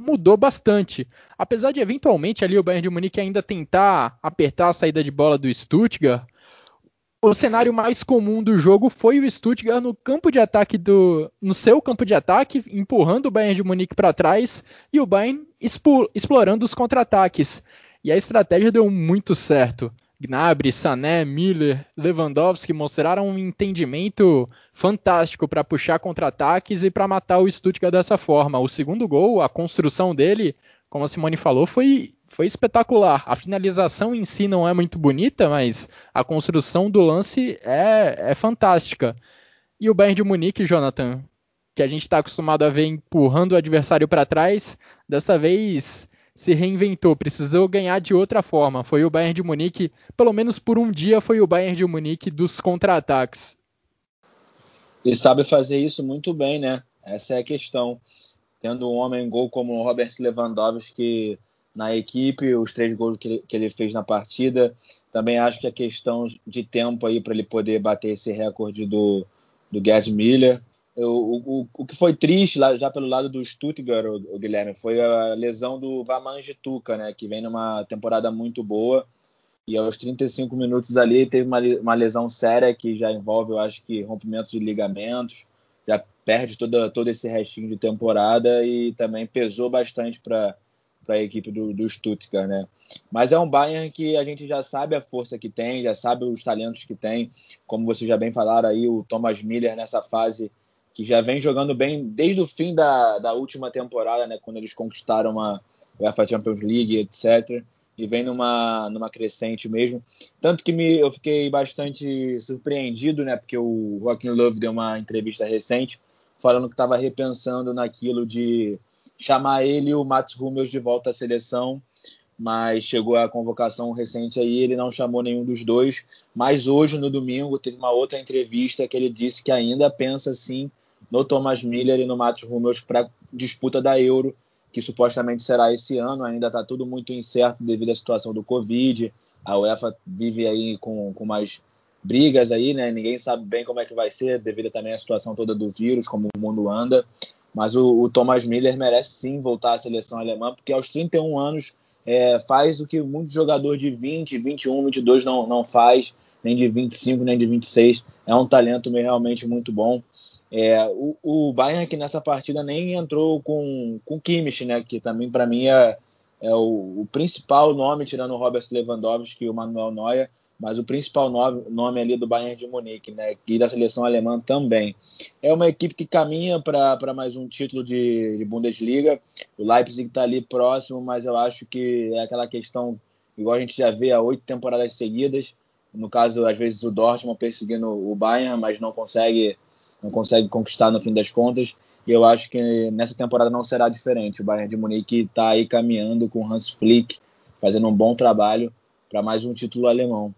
mudou bastante. Apesar de eventualmente ali o Bayern de Munique ainda tentar apertar a saída de bola do Stuttgart, o cenário mais comum do jogo foi o Stuttgart no campo de ataque do, no seu campo de ataque, empurrando o Bayern de Munique para trás e o Bayern explorando os contra-ataques. E a estratégia deu muito certo. Gnabry, Sané, Miller, Lewandowski mostraram um entendimento fantástico para puxar contra-ataques e para matar o Stuttgart dessa forma. O segundo gol, a construção dele, como a Simone falou, foi foi espetacular. A finalização em si não é muito bonita, mas a construção do lance é, é fantástica. E o Bayern de Munique, Jonathan, que a gente está acostumado a ver empurrando o adversário para trás, dessa vez se reinventou, precisou ganhar de outra forma. Foi o Bayern de Munique, pelo menos por um dia, foi o Bayern de Munique dos contra-ataques.
E sabe fazer isso muito bem, né? Essa é a questão. Tendo um homem gol como o Robert Lewandowski na equipe, os três gols que ele, que ele fez na partida. Também acho que a questão de tempo aí para ele poder bater esse recorde do, do Gerd Miller. O, o, o, que foi triste lá, já pelo lado do Stuttgart, o, o Guilherme, foi a lesão do Vamanjituka, né, que vem numa temporada muito boa. E aos 35 minutos ali teve uma, uma lesão séria que já envolve, eu acho que, rompimento de ligamentos, já perde toda, todo esse restinho de temporada e também pesou bastante para para a equipe do, do Stuttgart, né? Mas é um Bayern que a gente já sabe a força que tem, já sabe os talentos que tem, como vocês já bem falaram aí, o Thomas Miller nessa fase que já vem jogando bem desde o fim da, da última temporada, né? Quando eles conquistaram a UEFA Champions League, etc. E vem numa, numa crescente mesmo. Tanto que me, eu fiquei bastante surpreendido, né? Porque o Joaquim Love deu uma entrevista recente falando que estava repensando naquilo de chamar ele e o Mats Hummels de volta à seleção, mas chegou a convocação recente aí, ele não chamou nenhum dos dois. Mas hoje, no domingo, teve uma outra entrevista que ele disse que ainda pensa sim no Thomas Miller e no Mats Hummels para disputa da Euro, que supostamente será esse ano. Ainda está tudo muito incerto devido à situação do Covid. A UEFA vive aí com, com mais brigas aí, né? Ninguém sabe bem como é que vai ser, devido também à situação toda do vírus, como o mundo anda. Mas o, o, Thomas Miller merece sim voltar à seleção alemã, porque aos 31 anos é, faz o que muito jogador de 20, 21, 22 não, não faz, nem de 25, nem de 26. É um talento realmente muito bom. É, o, o Bayern que nessa partida nem entrou com o Kimmich, né, que também para mim é, é o, o, principal nome, tirando o Robert Lewandowski e o Manuel Neuer, mas o principal nome, nome ali do Bayern de Munique, né, e da seleção alemã também. É uma equipe que caminha para mais um título de, de Bundesliga. O Leipzig está ali próximo, mas eu acho que é aquela questão, igual a gente já vê há oito temporadas seguidas. No caso, às vezes o Dortmund perseguindo o Bayern, mas não consegue, não consegue conquistar no fim das contas. E eu acho que nessa temporada não será diferente. O Bayern de Munique está aí caminhando com Hans Flick, fazendo um bom trabalho para mais um título alemão.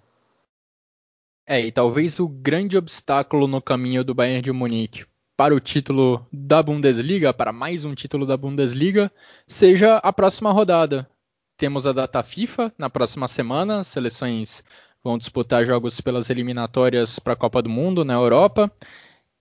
É, e talvez o grande obstáculo no caminho do Bayern de Munique para o título da Bundesliga, para mais um título da Bundesliga, seja a próxima rodada. Temos a data FIFA na próxima semana, seleções vão disputar jogos pelas eliminatórias para a Copa do Mundo na Europa.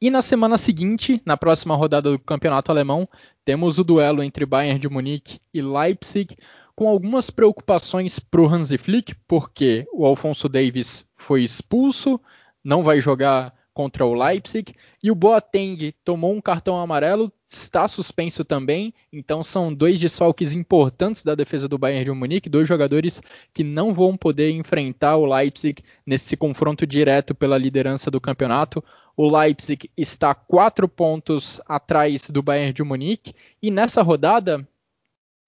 E na semana seguinte, na próxima rodada do Campeonato Alemão, temos o duelo entre Bayern de Munique e Leipzig, com algumas preocupações para o Hansi Flick, porque o Alfonso Davis foi expulso, não vai jogar contra o Leipzig, e o Boateng tomou um cartão amarelo, está suspenso também, então são dois desfalques importantes da defesa do Bayern de Munique, dois jogadores que não vão poder enfrentar o Leipzig nesse confronto direto pela liderança do campeonato. O Leipzig está quatro pontos atrás do Bayern de Munique, e nessa rodada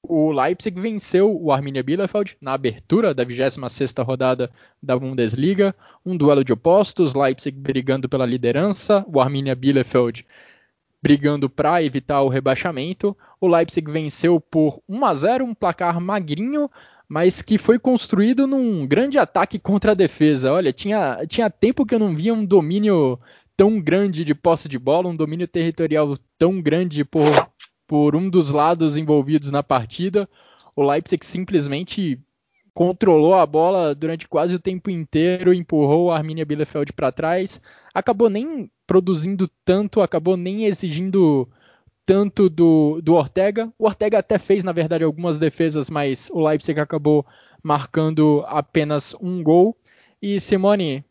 o Leipzig venceu o Arminia Bielefeld na abertura da 26ª rodada da Bundesliga, um duelo de opostos, Leipzig brigando pela liderança, o Arminia Bielefeld brigando para evitar o rebaixamento. O Leipzig venceu por 1 a 0, um placar magrinho, mas que foi construído num grande ataque contra a defesa. Olha, tinha, tinha tempo que eu não via um domínio tão grande de posse de bola, um domínio territorial tão grande por por um dos lados envolvidos na partida. O Leipzig simplesmente controlou a bola durante quase o tempo inteiro, empurrou a Arminia Bielefeld para trás, acabou nem produzindo tanto, acabou nem exigindo tanto do, do Ortega. O Ortega até fez, na verdade, algumas defesas, mas o Leipzig acabou marcando apenas um gol. E Simone,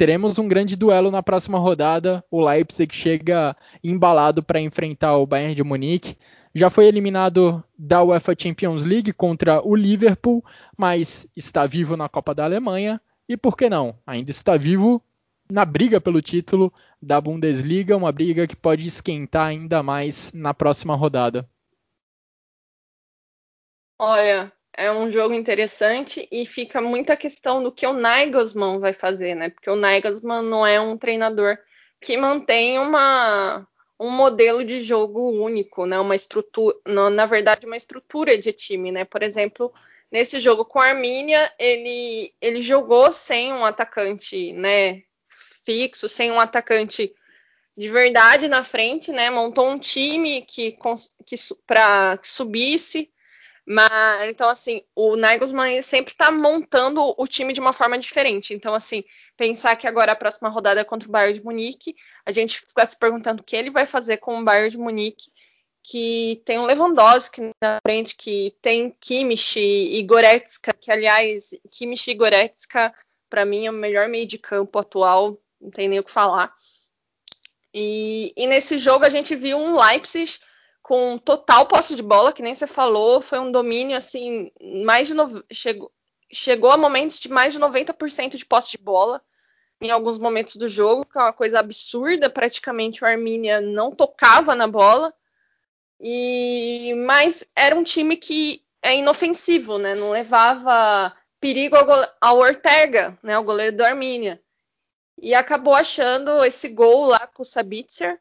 teremos um grande duelo na próxima rodada. O Leipzig chega embalado para enfrentar o Bayern de Munique. Já foi eliminado da UEFA Champions League contra o Liverpool, mas está vivo na Copa da Alemanha. E por que não? Ainda está vivo na briga pelo título da Bundesliga, uma briga que pode esquentar ainda mais na próxima rodada.
Olha, é um jogo interessante e fica muita questão do que o Nagelsmann vai fazer, né? Porque o Nagelsmann não é um treinador que mantém uma, um modelo de jogo único, né? Uma estrutura, na verdade, uma estrutura de time, né? Por exemplo, nesse jogo com a Armínia, ele, ele jogou sem um atacante, né? Fixo, sem um atacante de verdade na frente, né? Montou um time que, que para que subisse mas, então, assim, o Nagelsmann sempre está montando o time de uma forma diferente. Então, assim, pensar que agora a próxima rodada é contra o Bayern de Munique, a gente fica se perguntando o que ele vai fazer com o Bayern de Munique, que tem um Lewandowski na frente, que tem Kimmich e Goretzka, que, aliás, Kimmich e Goretzka, para mim, é o melhor meio de campo atual, não tem nem o que falar. E, e nesse jogo a gente viu um Leipzig com total posse de bola, que nem você falou, foi um domínio assim, mais de no... chegou, chegou a momentos de mais de 90% de posse de bola em alguns momentos do jogo, que é uma coisa absurda, praticamente o Arminia não tocava na bola. E mas era um time que é inofensivo, né? Não levava perigo ao, ao Ortega, né? O goleiro do Arminia. E acabou achando esse gol lá com o Sabitzer.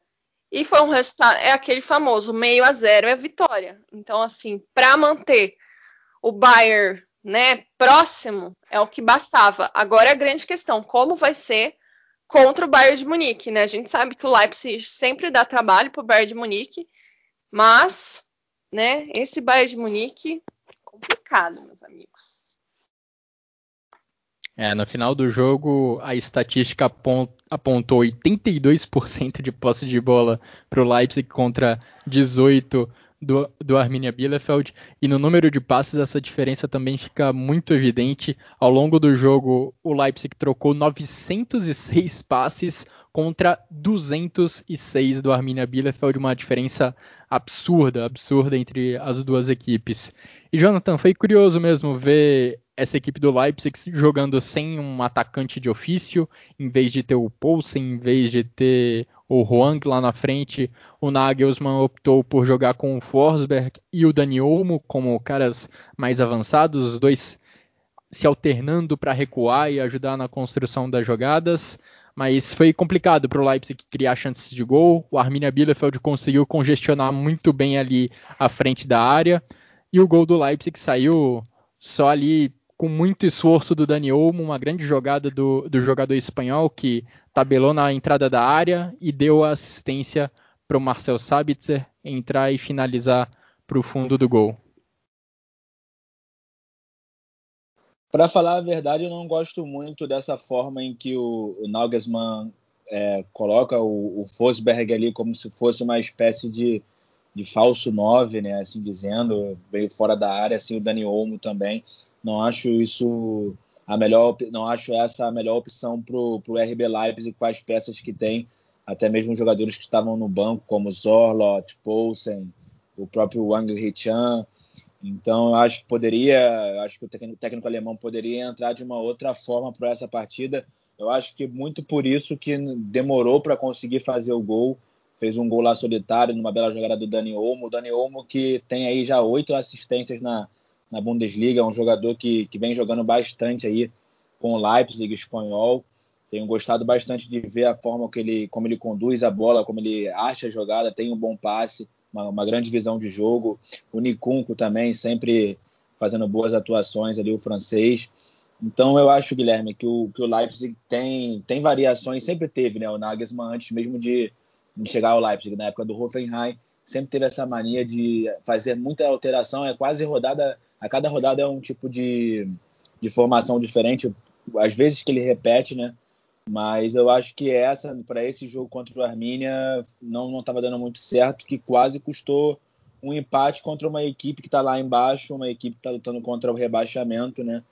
E foi um resultado, é aquele famoso meio a zero é vitória. Então, assim, para manter o Bayern né, próximo é o que bastava. Agora é a grande questão, como vai ser contra o Bayern de Munique, né? A gente sabe que o Leipzig sempre dá trabalho para o Bayern de Munique, mas, né, esse Bayern de Munique complicado, meus amigos.
É, no final do jogo, a estatística apontou 82% de posse de bola para o Leipzig contra 18% do, do Arminia Bielefeld. E no número de passes, essa diferença também fica muito evidente. Ao longo do jogo, o Leipzig trocou 906 passes contra 206 do Arminia Bielefeld, uma diferença absurda, absurda entre as duas equipes. E Jonathan, foi curioso mesmo ver essa equipe do Leipzig jogando sem um atacante de ofício, em vez de ter o Poulsen, em vez de ter o Huang lá na frente, o Nagelsmann optou por jogar com o Forsberg e o Dani Olmo como caras mais avançados, os dois se alternando para recuar e ajudar na construção das jogadas. Mas foi complicado para o Leipzig criar chances de gol. O Arminia Bielefeld conseguiu congestionar muito bem ali à frente da área. E o gol do Leipzig saiu só ali com muito esforço do Dani Olmo, uma grande jogada do, do jogador espanhol que tabelou na entrada da área e deu a assistência para o Marcel Sabitzer entrar e finalizar para o fundo do gol.
Para falar a verdade, eu não gosto muito dessa forma em que o, o Nagelsmann é, coloca o, o Fosberg ali como se fosse uma espécie de, de falso 9, né, assim dizendo, veio fora da área, assim o Dani Olmo também. Não acho isso a melhor, não acho essa a melhor opção para o RB Leipzig com as peças que tem, até mesmo jogadores que estavam no banco, como Zorlot, Poulsen, o próprio Wang Hichan. Então, eu acho que poderia, acho que o técnico, técnico alemão poderia entrar de uma outra forma para essa partida. Eu acho que muito por isso que demorou para conseguir fazer o gol. Fez um gol lá solitário, numa bela jogada do Dani Olmo. O Dani Olmo que tem aí já oito assistências na, na Bundesliga, é um jogador que, que vem jogando bastante aí com o Leipzig espanhol. Tenho gostado bastante de ver a forma que ele, como ele conduz a bola, como ele acha a jogada, tem um bom passe, uma, uma grande visão de jogo. O Nikunko também sempre fazendo boas atuações ali, o francês. Então eu acho, Guilherme, que o, que o Leipzig tem, tem variações, sempre teve, né? O Nagelsmann antes mesmo de, de chegar ao Leipzig, na época do Hoffenheim, sempre teve essa mania de fazer muita alteração, é quase rodada a cada rodada é um tipo de, de formação diferente, às vezes que ele repete, né? Mas eu acho que essa, para esse jogo contra o Armínia, não estava dando muito certo, que quase custou um empate contra uma equipe que está lá embaixo, uma equipe que está lutando contra o rebaixamento, né?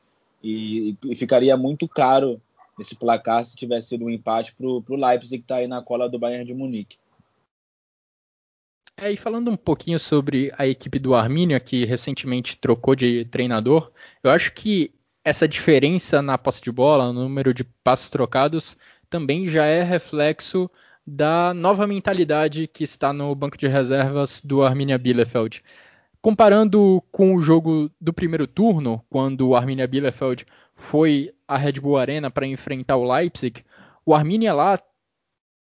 E, e, ficaria muito caro esse placar se tivesse sido um empate para o Leipzig, que está aí na cola do Bayern de Munique.
É, e falando um pouquinho sobre a equipe do Arminia, que recentemente trocou de treinador, eu acho que essa diferença na posse de bola, no número de passes trocados, também já é reflexo da nova mentalidade que está no banco de reservas do Arminia Bielefeld. Comparando com o jogo do primeiro turno, quando o Arminia Bielefeld foi à Red Bull Arena para enfrentar o Leipzig, o Arminia lá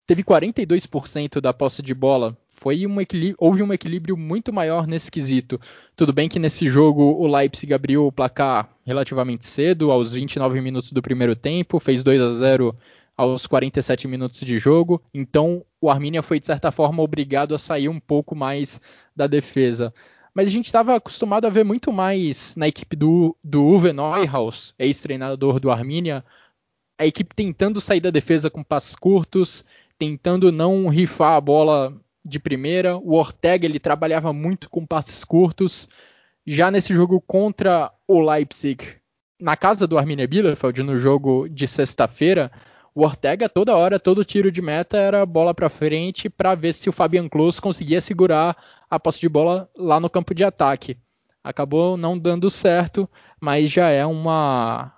teve 42% da posse de bola foi um houve um equilíbrio muito maior nesse quesito. Tudo bem que nesse jogo o Leipzig abriu o placar relativamente cedo, aos 29 minutos do primeiro tempo, fez 2 a 0 aos 47 minutos de jogo, então o Arminia foi de certa forma obrigado a sair um pouco mais da defesa. Mas a gente estava acostumado a ver muito mais na equipe do, do Uwe Neuhaus, ex-treinador do Arminia, a equipe tentando sair da defesa com passos curtos, tentando não rifar a bola de primeira. O Ortega ele trabalhava muito com passes curtos. Já nesse jogo contra o Leipzig, na casa do Arminia Bielefeld, no jogo de sexta-feira, o Ortega toda hora, todo tiro de meta era bola para frente para ver se o Fabian Klos conseguia segurar a posse de bola lá no campo de ataque. Acabou não dando certo, mas já é uma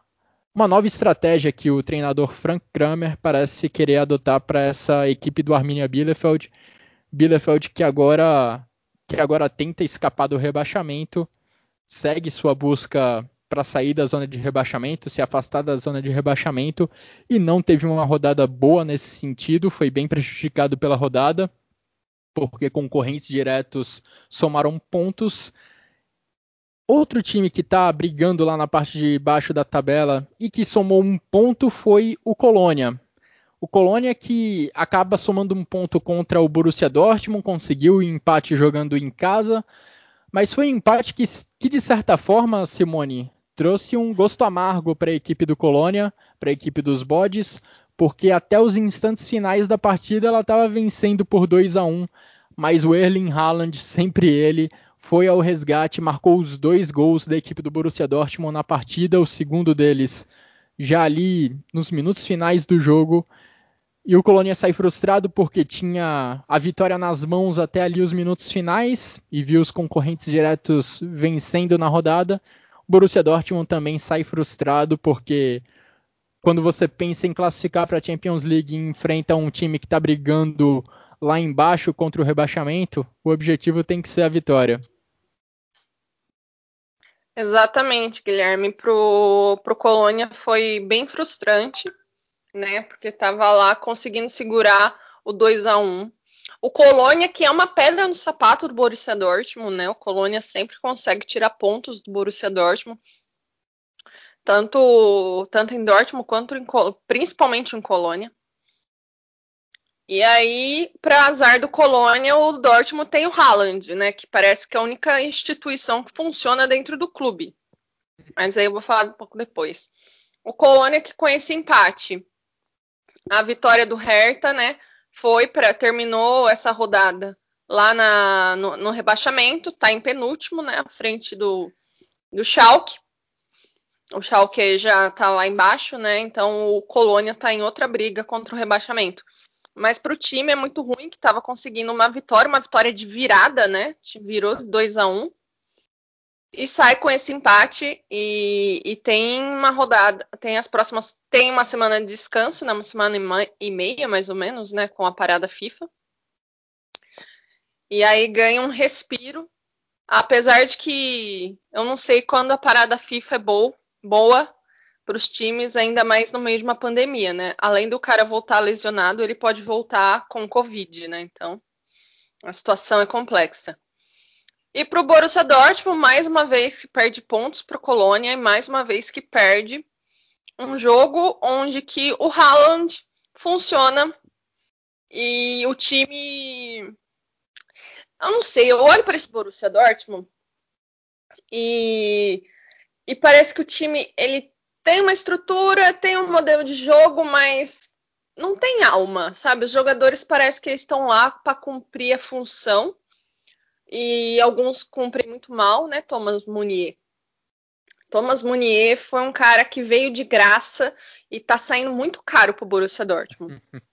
uma nova estratégia que o treinador Frank Kramer parece querer adotar para essa equipe do Arminia Bielefeld. Bielefeld que agora que agora tenta escapar do rebaixamento, segue sua busca para sair da zona de rebaixamento, se afastar da zona de rebaixamento e não teve uma rodada boa nesse sentido, foi bem prejudicado pela rodada, porque concorrentes diretos somaram pontos. Outro time que está brigando lá na parte de baixo da tabela e que somou um ponto foi o Colônia. O Colônia que acaba somando um ponto contra o Borussia Dortmund, conseguiu o empate jogando em casa, mas foi um empate que, que de certa forma, Simone, trouxe um gosto amargo para a equipe do Colônia, para a equipe dos Bodes, porque até os instantes finais da partida ela estava vencendo por 2 a 1, mas o Erling Haaland, sempre ele, foi ao resgate, marcou os dois gols da equipe do Borussia Dortmund na partida, o segundo deles já ali nos minutos finais do jogo. E o Colônia sai frustrado porque tinha a vitória nas mãos até ali os minutos finais e viu os concorrentes diretos vencendo na rodada. Borussia Dortmund também sai frustrado porque quando você pensa em classificar para a Champions League e enfrenta um time que está brigando lá embaixo contra o rebaixamento, o objetivo tem que ser a vitória.
Exatamente, Guilherme. Pro, pro Colônia foi bem frustrante, né? Porque estava lá conseguindo segurar o 2 a 1 o Colônia, que é uma pedra no sapato do Borussia Dortmund, né? O Colônia sempre consegue tirar pontos do Borussia Dortmund. Tanto, tanto em Dortmund quanto em, principalmente em Colônia. E aí, para azar do Colônia, o Dortmund tem o Haaland, né? Que parece que é a única instituição que funciona dentro do clube. Mas aí eu vou falar um pouco depois. O Colônia que com esse empate, a vitória do Hertha, né? foi para terminou essa rodada lá na, no, no, rebaixamento, está em penúltimo, né, à frente do, do Schalke. O Schalke já está lá embaixo, né? Então o Colônia está em outra briga contra o rebaixamento. Mas para o time é muito ruim que estava conseguindo uma vitória, uma vitória de virada, né? Virou 2 a 1 um, e sai com esse empate e, e, tem uma rodada, tem as próximas, tem uma semana de descanso, né, uma semana e meia mais ou menos, né, com a parada FIFA. E aí ganha um respiro, apesar de que eu não sei quando a parada FIFA é boa, boa para os times, ainda mais no meio de uma pandemia, né? Além do cara voltar lesionado, ele pode voltar com Covid, né? Então a situação é complexa. E para o Borussia Dortmund, mais uma vez que perde pontos para o Colônia e mais uma vez que perde um jogo onde que o Haaland funciona e o time eu não sei, eu olho para esse Borussia Dortmund e, e parece que o time ele tem uma estrutura, tem um modelo de jogo, mas não tem alma, sabe? Os jogadores parece que estão lá para cumprir a função e alguns cumprem muito mal, né? Thomas Munier. Thomas Munier foi um cara que veio de graça e tá saindo muito caro pro Borussia Dortmund.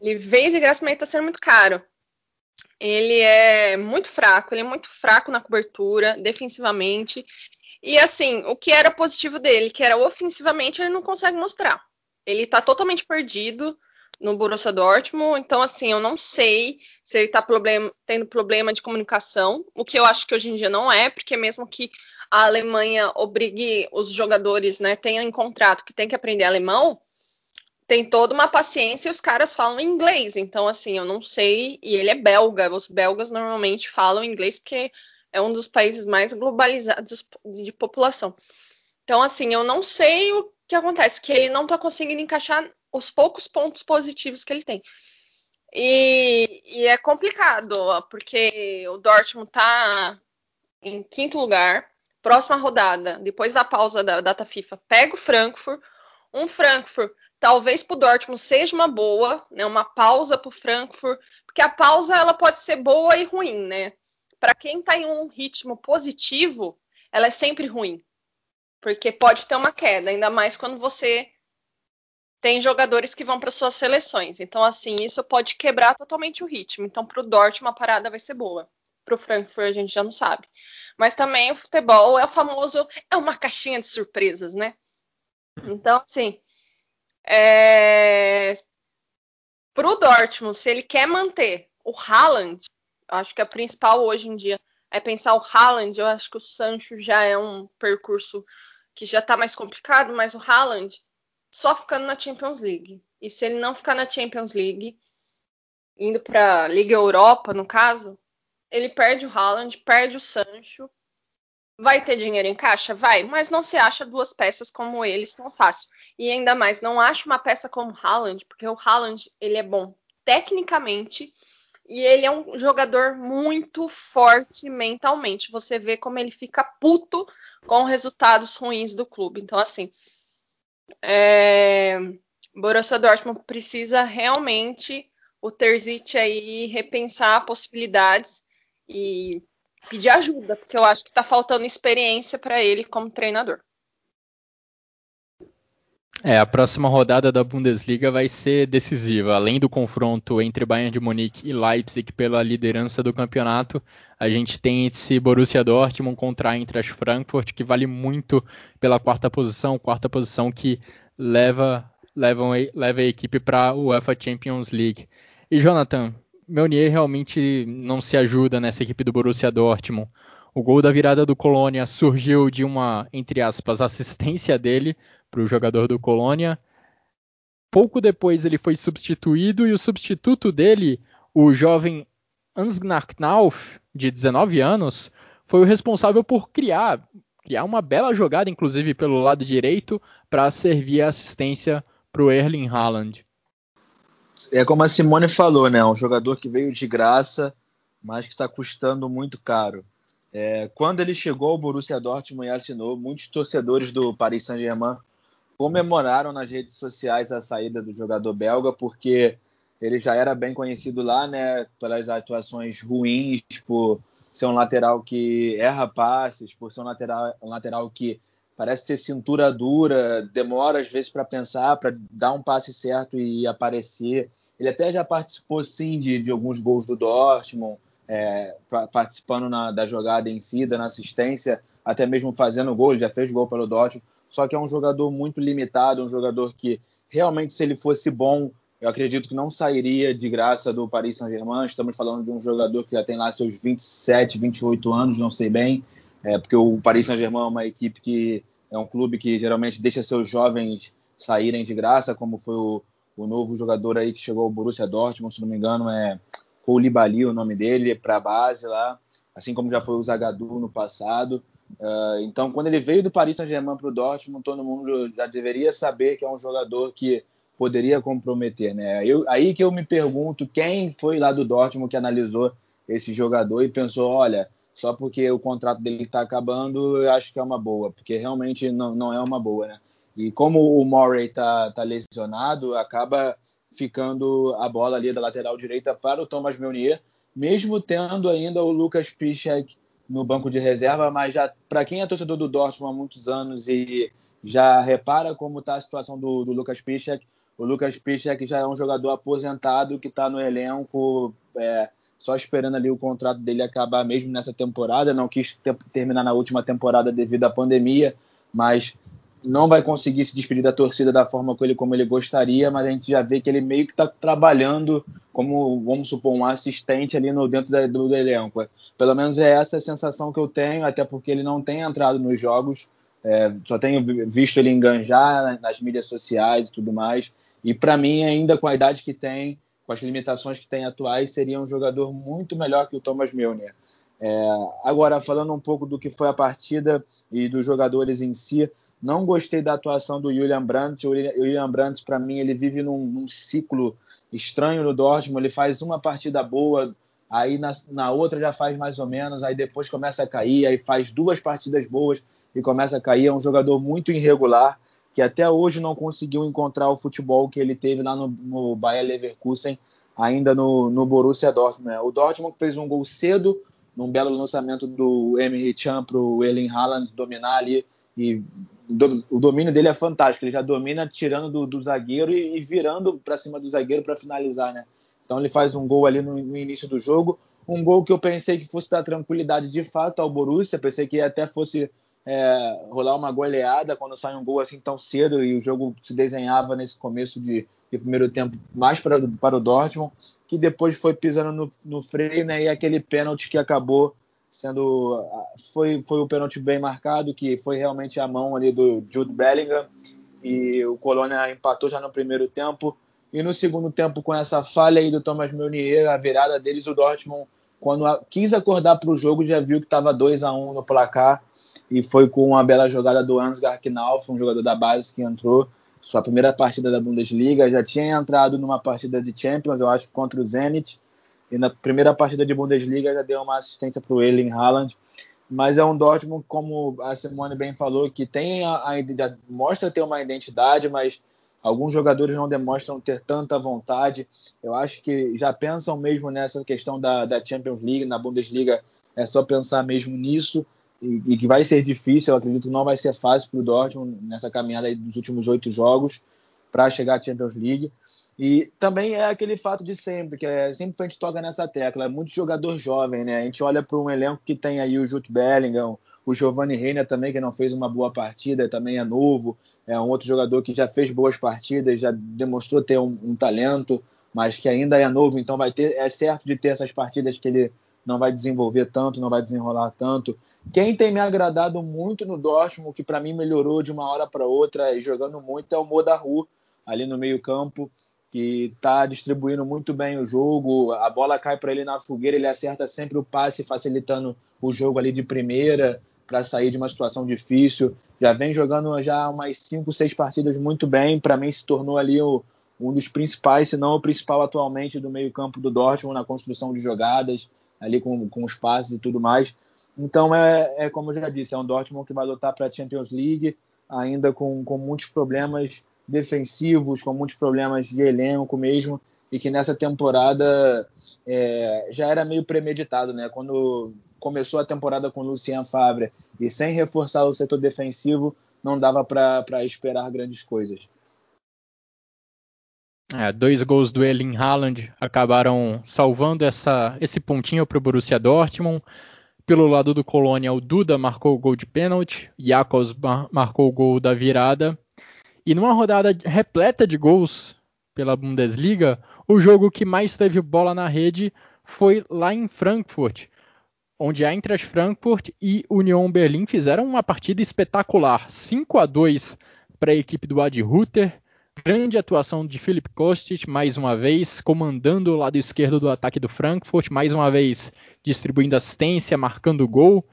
ele veio de graça, mas tá sendo muito caro. Ele é muito fraco, ele é muito fraco na cobertura, defensivamente. E assim, o que era positivo dele, que era ofensivamente, ele não consegue mostrar. Ele tá totalmente perdido no Borussia Dortmund. Então, assim, eu não sei se ele está problem tendo problema de comunicação, o que eu acho que hoje em dia não é, porque mesmo que a Alemanha obrigue os jogadores, né, tenham em contrato que tem que aprender alemão, tem toda uma paciência e os caras falam inglês. Então, assim, eu não sei. E ele é belga. Os belgas normalmente falam inglês porque é um dos países mais globalizados de população. Então, assim, eu não sei o que acontece, que ele não está conseguindo encaixar os poucos pontos positivos que ele tem. E, e é complicado, porque o Dortmund está em quinto lugar. Próxima rodada, depois da pausa da data FIFA, pega o Frankfurt. Um Frankfurt, talvez para o Dortmund seja uma boa, né? Uma pausa para o Frankfurt, porque a pausa ela pode ser boa e ruim, né? Para quem está em um ritmo positivo, ela é sempre ruim, porque pode ter uma queda, ainda mais quando você tem jogadores que vão para suas seleções. Então, assim, isso pode quebrar totalmente o ritmo. Então, para o Dortmund, a parada vai ser boa. Para o Frankfurt, a gente já não sabe. Mas também o futebol é o famoso, é uma caixinha de surpresas, né? Então, assim, é... para o Dortmund, se ele quer manter o Haaland, acho que a principal hoje em dia é pensar o Haaland. Eu acho que o Sancho já é um percurso que já está mais complicado, mas o Haaland só ficando na Champions League. E se ele não ficar na Champions League, indo para Liga Europa, no caso, ele perde o Haaland, perde o Sancho. Vai ter dinheiro em caixa? Vai, mas não se acha duas peças como eles tão fácil. E ainda mais, não acha uma peça como o Haaland, porque o Haaland, ele é bom tecnicamente e ele é um jogador muito forte mentalmente. Você vê como ele fica puto com resultados ruins do clube. Então, assim, é... Borussia Dortmund precisa realmente o Terzic aí repensar possibilidades e pedir ajuda, porque eu acho que está faltando experiência para ele como treinador.
É, a próxima rodada da Bundesliga vai ser decisiva. Além do confronto entre Bayern de Munique e Leipzig pela liderança do campeonato, a gente tem esse Borussia Dortmund contra a Eintracht Frankfurt, que vale muito pela quarta posição, quarta posição que leva, leva, leva a equipe para a UEFA Champions League. E Jonathan, Meunier realmente não se ajuda nessa equipe do Borussia Dortmund. O gol da virada do Colônia surgiu de uma, entre aspas, assistência dele para o jogador do Colônia. Pouco depois ele foi substituído e o substituto dele, o jovem Ansgar Knauf, de 19 anos, foi o responsável por criar, criar uma bela jogada, inclusive pelo lado direito, para servir a assistência para o Erling Haaland.
É como a Simone falou, né? Um jogador que veio de graça, mas que está custando muito caro. É, quando ele chegou ao Borussia Dortmund e assinou, muitos torcedores do Paris Saint-Germain comemoraram nas redes sociais a saída do jogador belga, porque ele já era bem conhecido lá, né, pelas atuações ruins, por ser um lateral que erra passes, por ser um lateral, um lateral que parece ter cintura dura, demora às vezes para pensar, para dar um passe certo e aparecer. Ele até já participou sim de, de alguns gols do Dortmund, é, participando na, da jogada em si, na assistência, até mesmo fazendo gol, ele já fez gol pelo Dortmund, só que é um jogador muito limitado, um jogador que realmente, se ele fosse bom, eu acredito que não sairia de graça do Paris Saint-Germain. Estamos falando de um jogador que já tem lá seus 27, 28 anos, não sei bem, é, porque o Paris Saint-Germain é uma equipe que é um clube que geralmente deixa seus jovens saírem de graça, como foi o, o novo jogador aí que chegou ao Borussia Dortmund, se não me engano, é Koulibaly o nome dele, para a base lá, assim como já foi o Zagadou no passado. Uh, então, quando ele veio do Paris Saint-Germain para o Dortmund, todo mundo já deveria saber que é um jogador que poderia comprometer, né? Eu, aí que eu me pergunto quem foi lá do Dortmund que analisou esse jogador e pensou, olha, só porque o contrato dele está acabando, eu acho que é uma boa, porque realmente não, não é uma boa, né? E como o Murray está tá lesionado, acaba ficando a bola ali da lateral direita para o Thomas Meunier, mesmo tendo ainda o Lucas Piszczek no banco de reserva, mas já para quem é torcedor do Dortmund há muitos anos e já repara como está a situação do, do Lucas Piszczek, o Lucas Piszczek já é um jogador aposentado que está no elenco é, só esperando ali o contrato dele acabar mesmo nessa temporada, não quis ter, terminar na última temporada devido à pandemia, mas não vai conseguir se despedir da torcida da forma como ele, como ele gostaria, mas a gente já vê que ele meio que está trabalhando como, vamos supor, um assistente ali no dentro da, do, do elenco. Pelo menos é essa a sensação que eu tenho, até porque ele não tem entrado nos jogos, é, só tenho visto ele enganjar nas mídias sociais e tudo mais. E para mim, ainda com a idade que tem, com as limitações que tem atuais, seria um jogador muito melhor que o Thomas Milner. É, agora, falando um pouco do que foi a partida e dos jogadores em si, não gostei da atuação do Julian Brandt. O Julian Brandt, para mim, ele vive num, num, ciclo estranho no Dortmund. Ele faz uma partida boa, aí na, na, outra já faz mais ou menos, aí depois começa a cair, aí faz duas partidas boas e começa a cair. É um jogador muito irregular, que até hoje não conseguiu encontrar o futebol que ele teve lá no, no Bayer Leverkusen, ainda no, no Borussia Dortmund. O Dortmund fez um gol cedo, num belo lançamento do Emre Can para o Erling Haaland dominar ali e do, o domínio dele é fantástico. Ele já domina tirando do, do zagueiro e, e virando para cima do zagueiro para finalizar, né? Então ele faz um gol ali no, no, início do jogo, um gol que eu pensei que fosse dar tranquilidade de fato ao Borussia, pensei que até fosse é, rolar uma goleada quando sai um gol assim tão cedo e o jogo se desenhava nesse começo de, de primeiro tempo mais para, o Dortmund, que depois foi pisando no, no freio, né? E aquele pênalti que acabou sendo foi foi o pênalti bem marcado que foi realmente a mão ali do Jude Bellingham e o Colônia empatou já no primeiro tempo. E no segundo tempo com essa falha aí do Thomas Meunier a virada deles o Dortmund quando quis acordar para o jogo já viu que estava 2 a 1 no placar e foi com uma bela jogada do Ansgar Knauf um jogador da base que entrou sua primeira partida da Bundesliga já tinha entrado numa partida de Champions eu acho contra o Zenit e na primeira partida de Bundesliga já deu uma assistência para o Erling Haaland. Mas é um Dortmund, como a Simone bem falou, que tem a, a, mostra ter uma identidade, mas alguns jogadores não demonstram ter tanta vontade. Eu acho que já pensam mesmo nessa questão da, da Champions League, na Bundesliga, é só pensar mesmo nisso e, que vai ser difícil. Eu acredito que não vai ser fácil para o Dortmund nessa caminhada dos últimos oito jogos para chegar à Champions League. E também é aquele fato de sempre, que é, sempre a gente toca nessa tecla, é muito jogador jovem, né? A gente olha para um elenco que tem aí o Jude Bellingham, o Giovanni Reina também, que não fez uma boa partida, também é novo, é um outro jogador que já fez boas partidas, já demonstrou ter um, um talento, mas que ainda é novo, então vai ter, é certo de ter essas partidas que ele não vai desenvolver tanto, não vai desenrolar tanto. Quem tem me agradado muito no Dortmund, que para mim melhorou de uma hora para outra e jogando muito, é o Modaru, ali no meio campo que está distribuindo muito bem o jogo, a bola cai para ele na fogueira, ele acerta sempre o passe, facilitando o jogo ali de primeira para sair de uma situação difícil. Já vem jogando já umas cinco, seis partidas muito bem, para mim se tornou ali o, um dos principais, se não o principal atualmente do meio campo do Dortmund na construção de jogadas, ali com, com os passes e tudo mais. Então é, é como eu já disse, é um Dortmund que vai lutar para a Champions League, ainda com, com muitos problemas defensivos, com muitos problemas de elenco mesmo, e que nessa temporada é, já era meio premeditado, né? Quando começou a temporada com Lucien Favre e sem reforçar o setor defensivo, não dava para esperar grandes coisas.
É, dois gols do Erling Haaland acabaram salvando essa, esse pontinho para o Borussia Dortmund. Pelo lado do Colônia, o Duda marcou o gol de pênalti, Jakobs marcou o gol da virada e numa rodada repleta de gols pela Bundesliga, o jogo que mais teve bola na rede foi lá em Frankfurt, onde a Eintracht Frankfurt e Union Berlin fizeram uma partida espetacular, 5 a 2 para a equipe do Adi Rutter. Grande atuação de Philip Kostic, mais uma vez, comandando o lado esquerdo do ataque do Frankfurt, mais uma vez distribuindo assistência, marcando gol.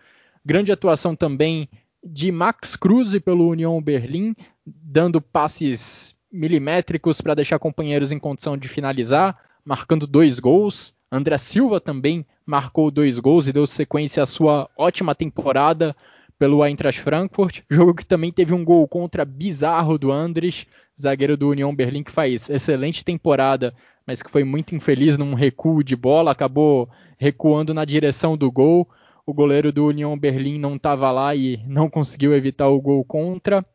Grande atuação também de Max Cruz pelo Union Berlim, dando passes milimétricos para deixar companheiros em condição de finalizar, marcando dois gols. André Silva também marcou dois gols e deu sequência à sua ótima temporada pelo Eintracht Frankfurt. Jogo que também teve um gol contra bizarro do Andres, zagueiro do Union Berlim, que faz excelente temporada, mas que foi muito infeliz num recuo de bola, acabou recuando na direção do gol. O goleiro do Union Berlim não estava lá e não conseguiu evitar o gol contra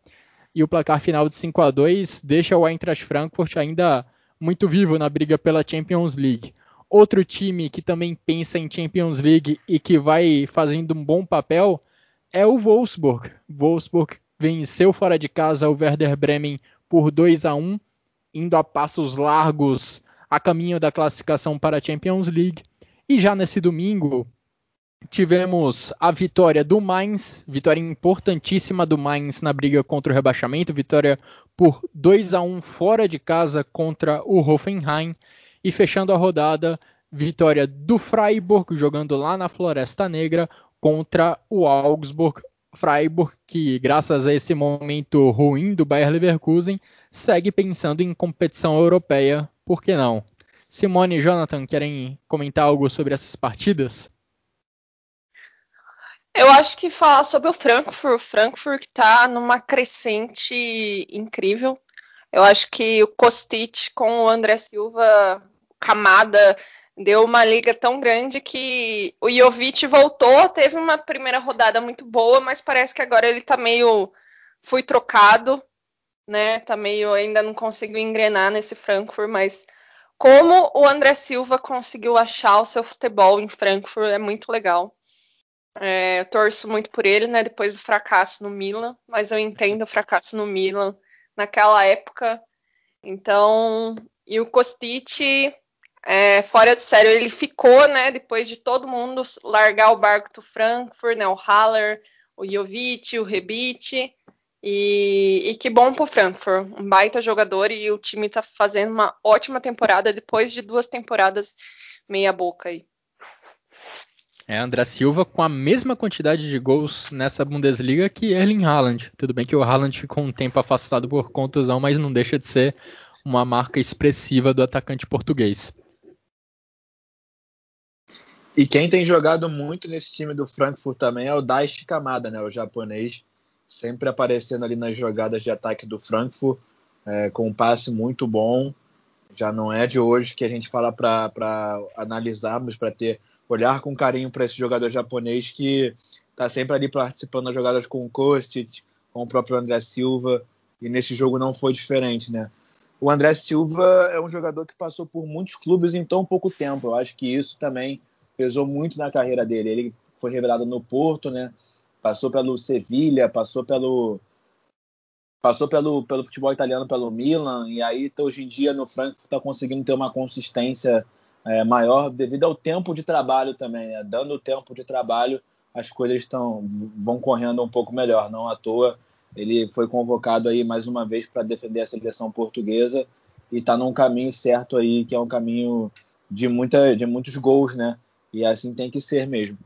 e o placar final de 5 a 2 deixa o Eintracht Frankfurt ainda muito vivo na briga pela Champions League. Outro time que também pensa em Champions League e que vai fazendo um bom papel é o Wolfsburg. Wolfsburg venceu fora de casa o Werder Bremen por 2 a 1, indo a passos largos a caminho da classificação para a Champions League. E já nesse domingo, Tivemos a vitória do Mainz, vitória importantíssima do Mainz na briga contra o rebaixamento, vitória por 2 a 1 fora de casa contra o Hoffenheim e fechando a rodada, vitória do Freiburg jogando lá na Floresta Negra contra o Augsburg. Freiburg, que graças a esse momento ruim do Bayer Leverkusen, segue pensando em competição europeia, por que não? Simone e Jonathan querem comentar algo sobre essas partidas?
Eu acho que falar sobre o Frankfurt, o Frankfurt está numa crescente incrível. Eu acho que o Kostic com o André Silva, camada Deu uma liga tão grande que o Jovic voltou, teve uma primeira rodada muito boa, mas parece que agora ele tá meio. Fui trocado, né? Tá meio. Ainda não conseguiu engrenar nesse Frankfurt, mas como o André Silva conseguiu achar o seu futebol em Frankfurt é muito legal. É, eu torço muito por ele, né? Depois do fracasso no Milan, mas eu entendo o fracasso no Milan naquela época. Então, e o Kostic, é, fora de sério, ele ficou, né? Depois de todo mundo largar o barco do Frankfurt, né? O Haller, o Jovic, o Rebic. E, e, que bom pro Frankfurt, um baita jogador e o time tá fazendo uma ótima temporada depois de duas temporadas meia boca aí.
É, André Silva com a mesma quantidade de gols nessa Bundesliga que Erling Haaland. Tudo bem que o Haaland ficou um tempo afastado por contusão, mas não deixa de ser uma marca expressiva do atacante português.
E quem tem jogado muito nesse time do Frankfurt também é o Daichi Kamada, né, o japonês, sempre aparecendo ali nas jogadas de ataque do Frankfurt, é, com um passe muito bom. Já não é de hoje que a gente fala para analisarmos, para ter olhar com carinho para esse jogador japonês que está sempre ali participando das jogadas com o Kostic, com o próprio André Silva, e nesse jogo não foi diferente, né? O André Silva é um jogador que passou por muitos clubes em tão pouco tempo. Eu acho que isso também pesou muito na carreira dele. Ele foi revelado no Porto, né? Passou pelo Sevilha, passou pelo passou pelo, pelo futebol italiano, pelo Milan, e aí hoje em dia no Frankfurt está conseguindo ter uma consistência é, maior devido ao tempo de trabalho também, né? Dando tempo de trabalho, as coisas estão vão correndo um pouco melhor. Não à toa ele foi convocado aí mais uma vez para defender a seleção portuguesa e está num caminho certo aí, que é um caminho de, muita, de muitos gols, né? E assim tem que ser mesmo.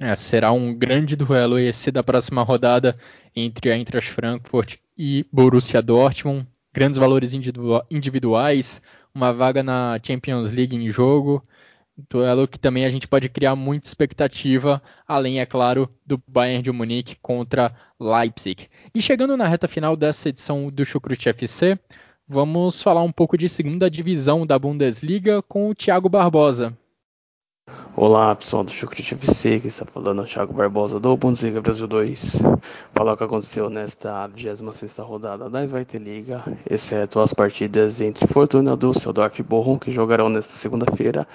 É, será um grande duelo esse da próxima rodada entre a Eintracht Frankfurt e Borussia Dortmund. Grandes valores individuais, uma vaga na Champions League em jogo. Duelo que também a gente pode criar muita expectativa, além, é claro, do Bayern de Munique contra Leipzig. E chegando na reta final dessa edição do Chucrute FC, vamos falar um pouco de segunda divisão da Bundesliga com o Thiago Barbosa.
Olá pessoal do Chucrute FC, que está falando é o Thiago Barbosa do Bundesliga Brasil 2. Falar o que aconteceu nesta 26 rodada da Zweite Liga, exceto as partidas entre Fortuna Düsseldorf e Bochum, que jogarão nesta segunda-feira,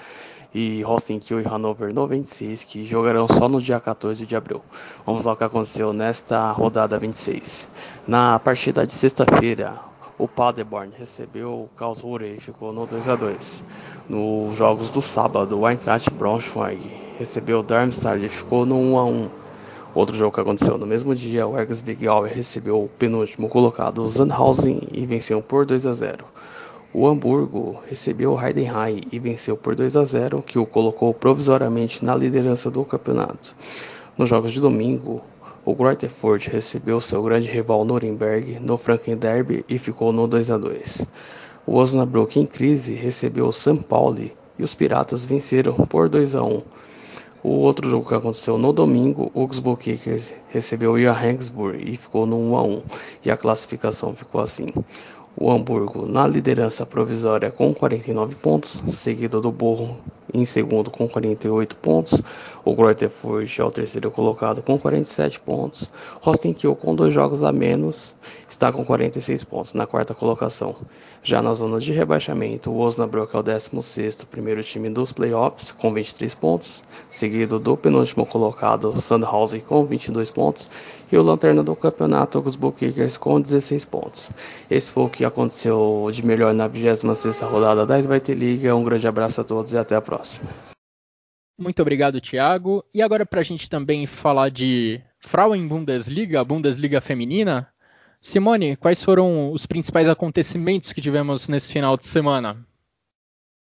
e Holstein Kiel e Hannover 96, que jogarão só no dia 14 de abril. Vamos lá o que aconteceu nesta rodada 26. Na partida de sexta-feira, o Paderborn recebeu o Karlsruhe e ficou no 2 a 2. Nos jogos do sábado, o Eintracht Braunschweig recebeu o Darmstadt e ficou no 1 a 1. Outro jogo que aconteceu no mesmo dia, o Ergas Big recebeu o penúltimo colocado, o Sandhausen, e venceu por 2 a 0. O Hamburgo recebeu o Heidenheim e venceu por 2 a 0, que o colocou provisoriamente na liderança do campeonato. Nos jogos de domingo, o Greuther Fürth recebeu seu grande rival Nuremberg no Franken Derby e ficou no 2 a 2. O Osnabrück em crise recebeu o São Paulo e os Piratas venceram por 2 a 1. O outro jogo que aconteceu no domingo, o Augsburg Kickers recebeu o Johannesburg e ficou no 1 a 1 e a classificação ficou assim: o Hamburgo na liderança provisória com 49 pontos, seguido do Borro em segundo com 48 pontos, o Greuther é o terceiro colocado com 47 pontos, Rostenkiel com dois jogos a menos está com 46 pontos na quarta colocação. Já na zona de rebaixamento, o Osnabrück é o 16º primeiro time dos playoffs com 23 pontos, seguido do penúltimo colocado Sandhausen com 22 pontos e o lanterna do campeonato, os Bookmakers, com 16 pontos. Esse foi o que aconteceu de melhor na 26 rodada da Svite League. Um grande abraço a todos e até a próxima.
Muito obrigado, Thiago. E agora para a gente também falar de Frauen Bundesliga, a Bundesliga feminina. Simone, quais foram os principais acontecimentos que tivemos nesse final de semana?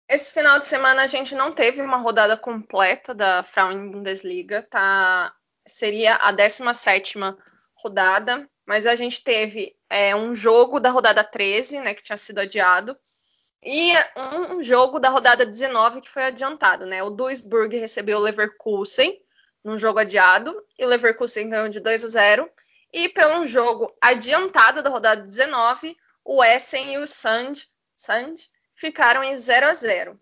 Esse final de semana a gente não teve uma rodada completa da Frauen Bundesliga, tá seria a 17 rodada, mas a gente teve é, um jogo da rodada 13, né, que tinha sido adiado, e um jogo da rodada 19 que foi adiantado, né? O Duisburg recebeu o Leverkusen num jogo adiado, e o Leverkusen ganhou de 2 a 0. E pelo jogo adiantado da rodada 19, o Essen e o Sand, Sand ficaram em 0 a 0.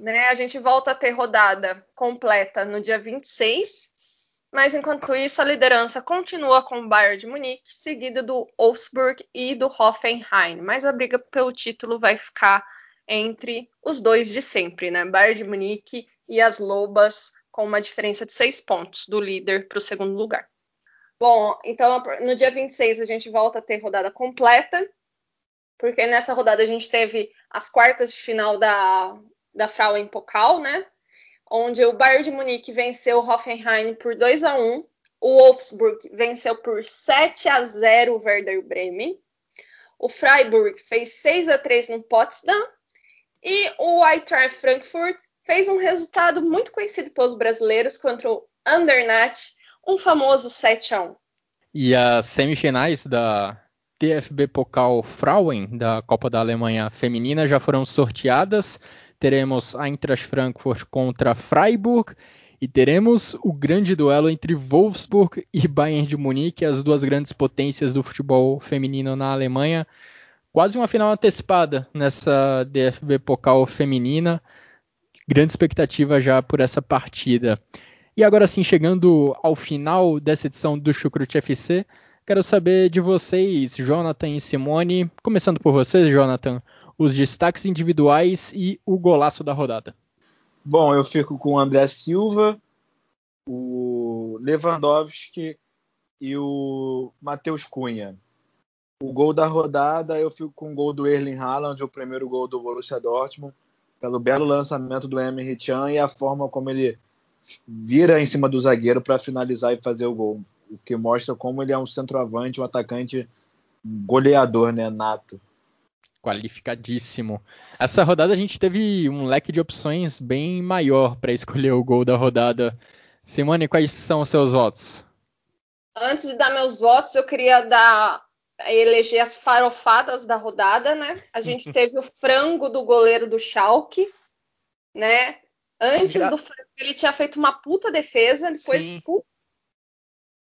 né? A gente volta a ter rodada completa no dia 26, mas enquanto isso a liderança continua com o Bayern de Munique, seguido do Wolfsburg e do Hoffenheim. Mas a briga pelo título vai ficar entre os dois de sempre, né? Bayern de Munique e as Lobas, com uma diferença de seis pontos do líder para o segundo lugar. Bom, então no dia 26 a gente volta a ter rodada completa, porque nessa rodada a gente teve as quartas de final da, da Frauen Pokal, né? Onde o Bayern de Munique venceu o Hoffenheim por 2 a 1 o Wolfsburg venceu por 7 a 0 o Werder Bremen. O Freiburg fez 6 a 3 no Potsdam. E o Eintracht Frankfurt fez um resultado muito conhecido pelos brasileiros contra o Andernatt, um famoso 7 a 1
E as semifinais da DFB Pokal Frauen, da Copa da Alemanha Feminina, já foram sorteadas teremos Eintracht Frankfurt contra Freiburg e teremos o grande duelo entre Wolfsburg e Bayern de Munique, as duas grandes potências do futebol feminino na Alemanha. Quase uma final antecipada nessa DFB Pokal feminina. Grande expectativa já por essa partida. E agora sim, chegando ao final dessa edição do Chucrute FC, quero saber de vocês, Jonathan e Simone. Começando por vocês, Jonathan os destaques individuais e o golaço da rodada.
Bom, eu fico com o André Silva, o Lewandowski e o Matheus Cunha. O gol da rodada, eu fico com o gol do Erling Haaland, o primeiro gol do Borussia Dortmund, pelo belo lançamento do Emre Can e a forma como ele vira em cima do zagueiro para finalizar e fazer o gol, o que mostra como ele é um centroavante, um atacante goleador, né, nato
qualificadíssimo. Essa rodada a gente teve um leque de opções bem maior para escolher o gol da rodada. Simone, quais são os seus votos?
Antes de dar meus votos, eu queria dar eleger as farofadas da rodada, né? A gente teve o frango do goleiro do Schalke, né? Antes do frango, ele tinha feito uma puta defesa, depois,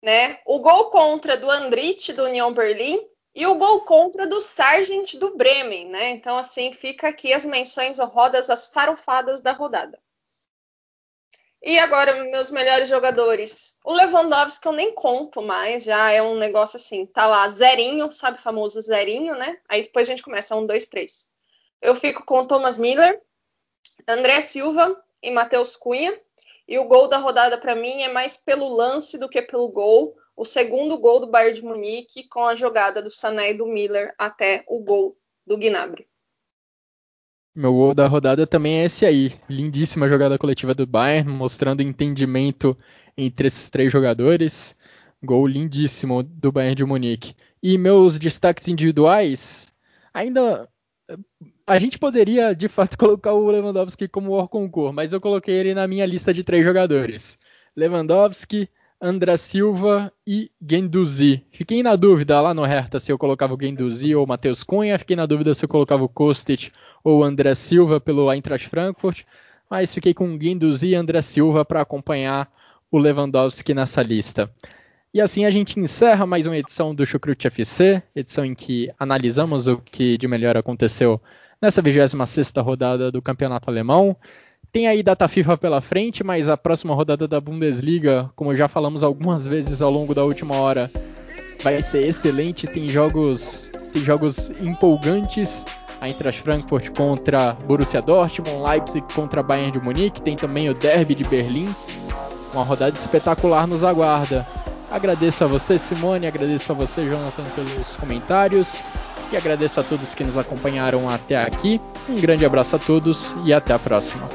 né? O gol contra do Andrich do União Berlim e o gol contra do Sargent do Bremen, né? Então, assim, fica aqui as menções honrosas, as farofadas da rodada. E agora, meus melhores jogadores. O Lewandowski eu nem conto mais, já é um negócio assim, tá lá, zerinho, sabe, famoso zerinho, né? Aí depois a gente começa, um, dois, três. Eu fico com Thomas Miller, André Silva e Matheus Cunha. E o gol da rodada para mim é mais pelo lance do que pelo gol o segundo gol do Bayern de Munique com a jogada do Sané e do Miller até o gol do Gnabry.
Meu gol da rodada também é esse aí. Lindíssima jogada coletiva do Bayern, mostrando entendimento entre esses três jogadores. Gol lindíssimo do Bayern de Munique. E meus destaques individuais, ainda a gente poderia de fato colocar o Lewandowski como o concurso, mas eu coloquei ele na minha lista de três jogadores. Lewandowski, André Silva e Genduzi. Fiquei na dúvida lá no Hertha se eu colocava o Genduzi ou o Matheus Cunha. Fiquei na dúvida se eu colocava o Kostic ou o André Silva pelo Eintracht Frankfurt. Mas fiquei com Genduzi e André Silva para acompanhar o Lewandowski nessa lista. E assim a gente encerra mais uma edição do Chucrute FC, edição em que analisamos o que de melhor aconteceu nessa 26ª rodada do Campeonato Alemão. Tem aí data FIFA pela frente, mas a próxima rodada da Bundesliga, como já falamos algumas vezes ao longo da última hora, vai ser excelente. Tem jogos, tem jogos empolgantes. A Eintracht Frankfurt contra Borussia Dortmund, Leipzig contra Bayern de Munique, tem também o Derby de Berlim. Uma rodada espetacular nos aguarda. Agradeço a você, Simone, agradeço a você, Jonathan, pelos comentários e agradeço a todos que nos acompanharam até aqui. Um grande abraço a todos e até a próxima.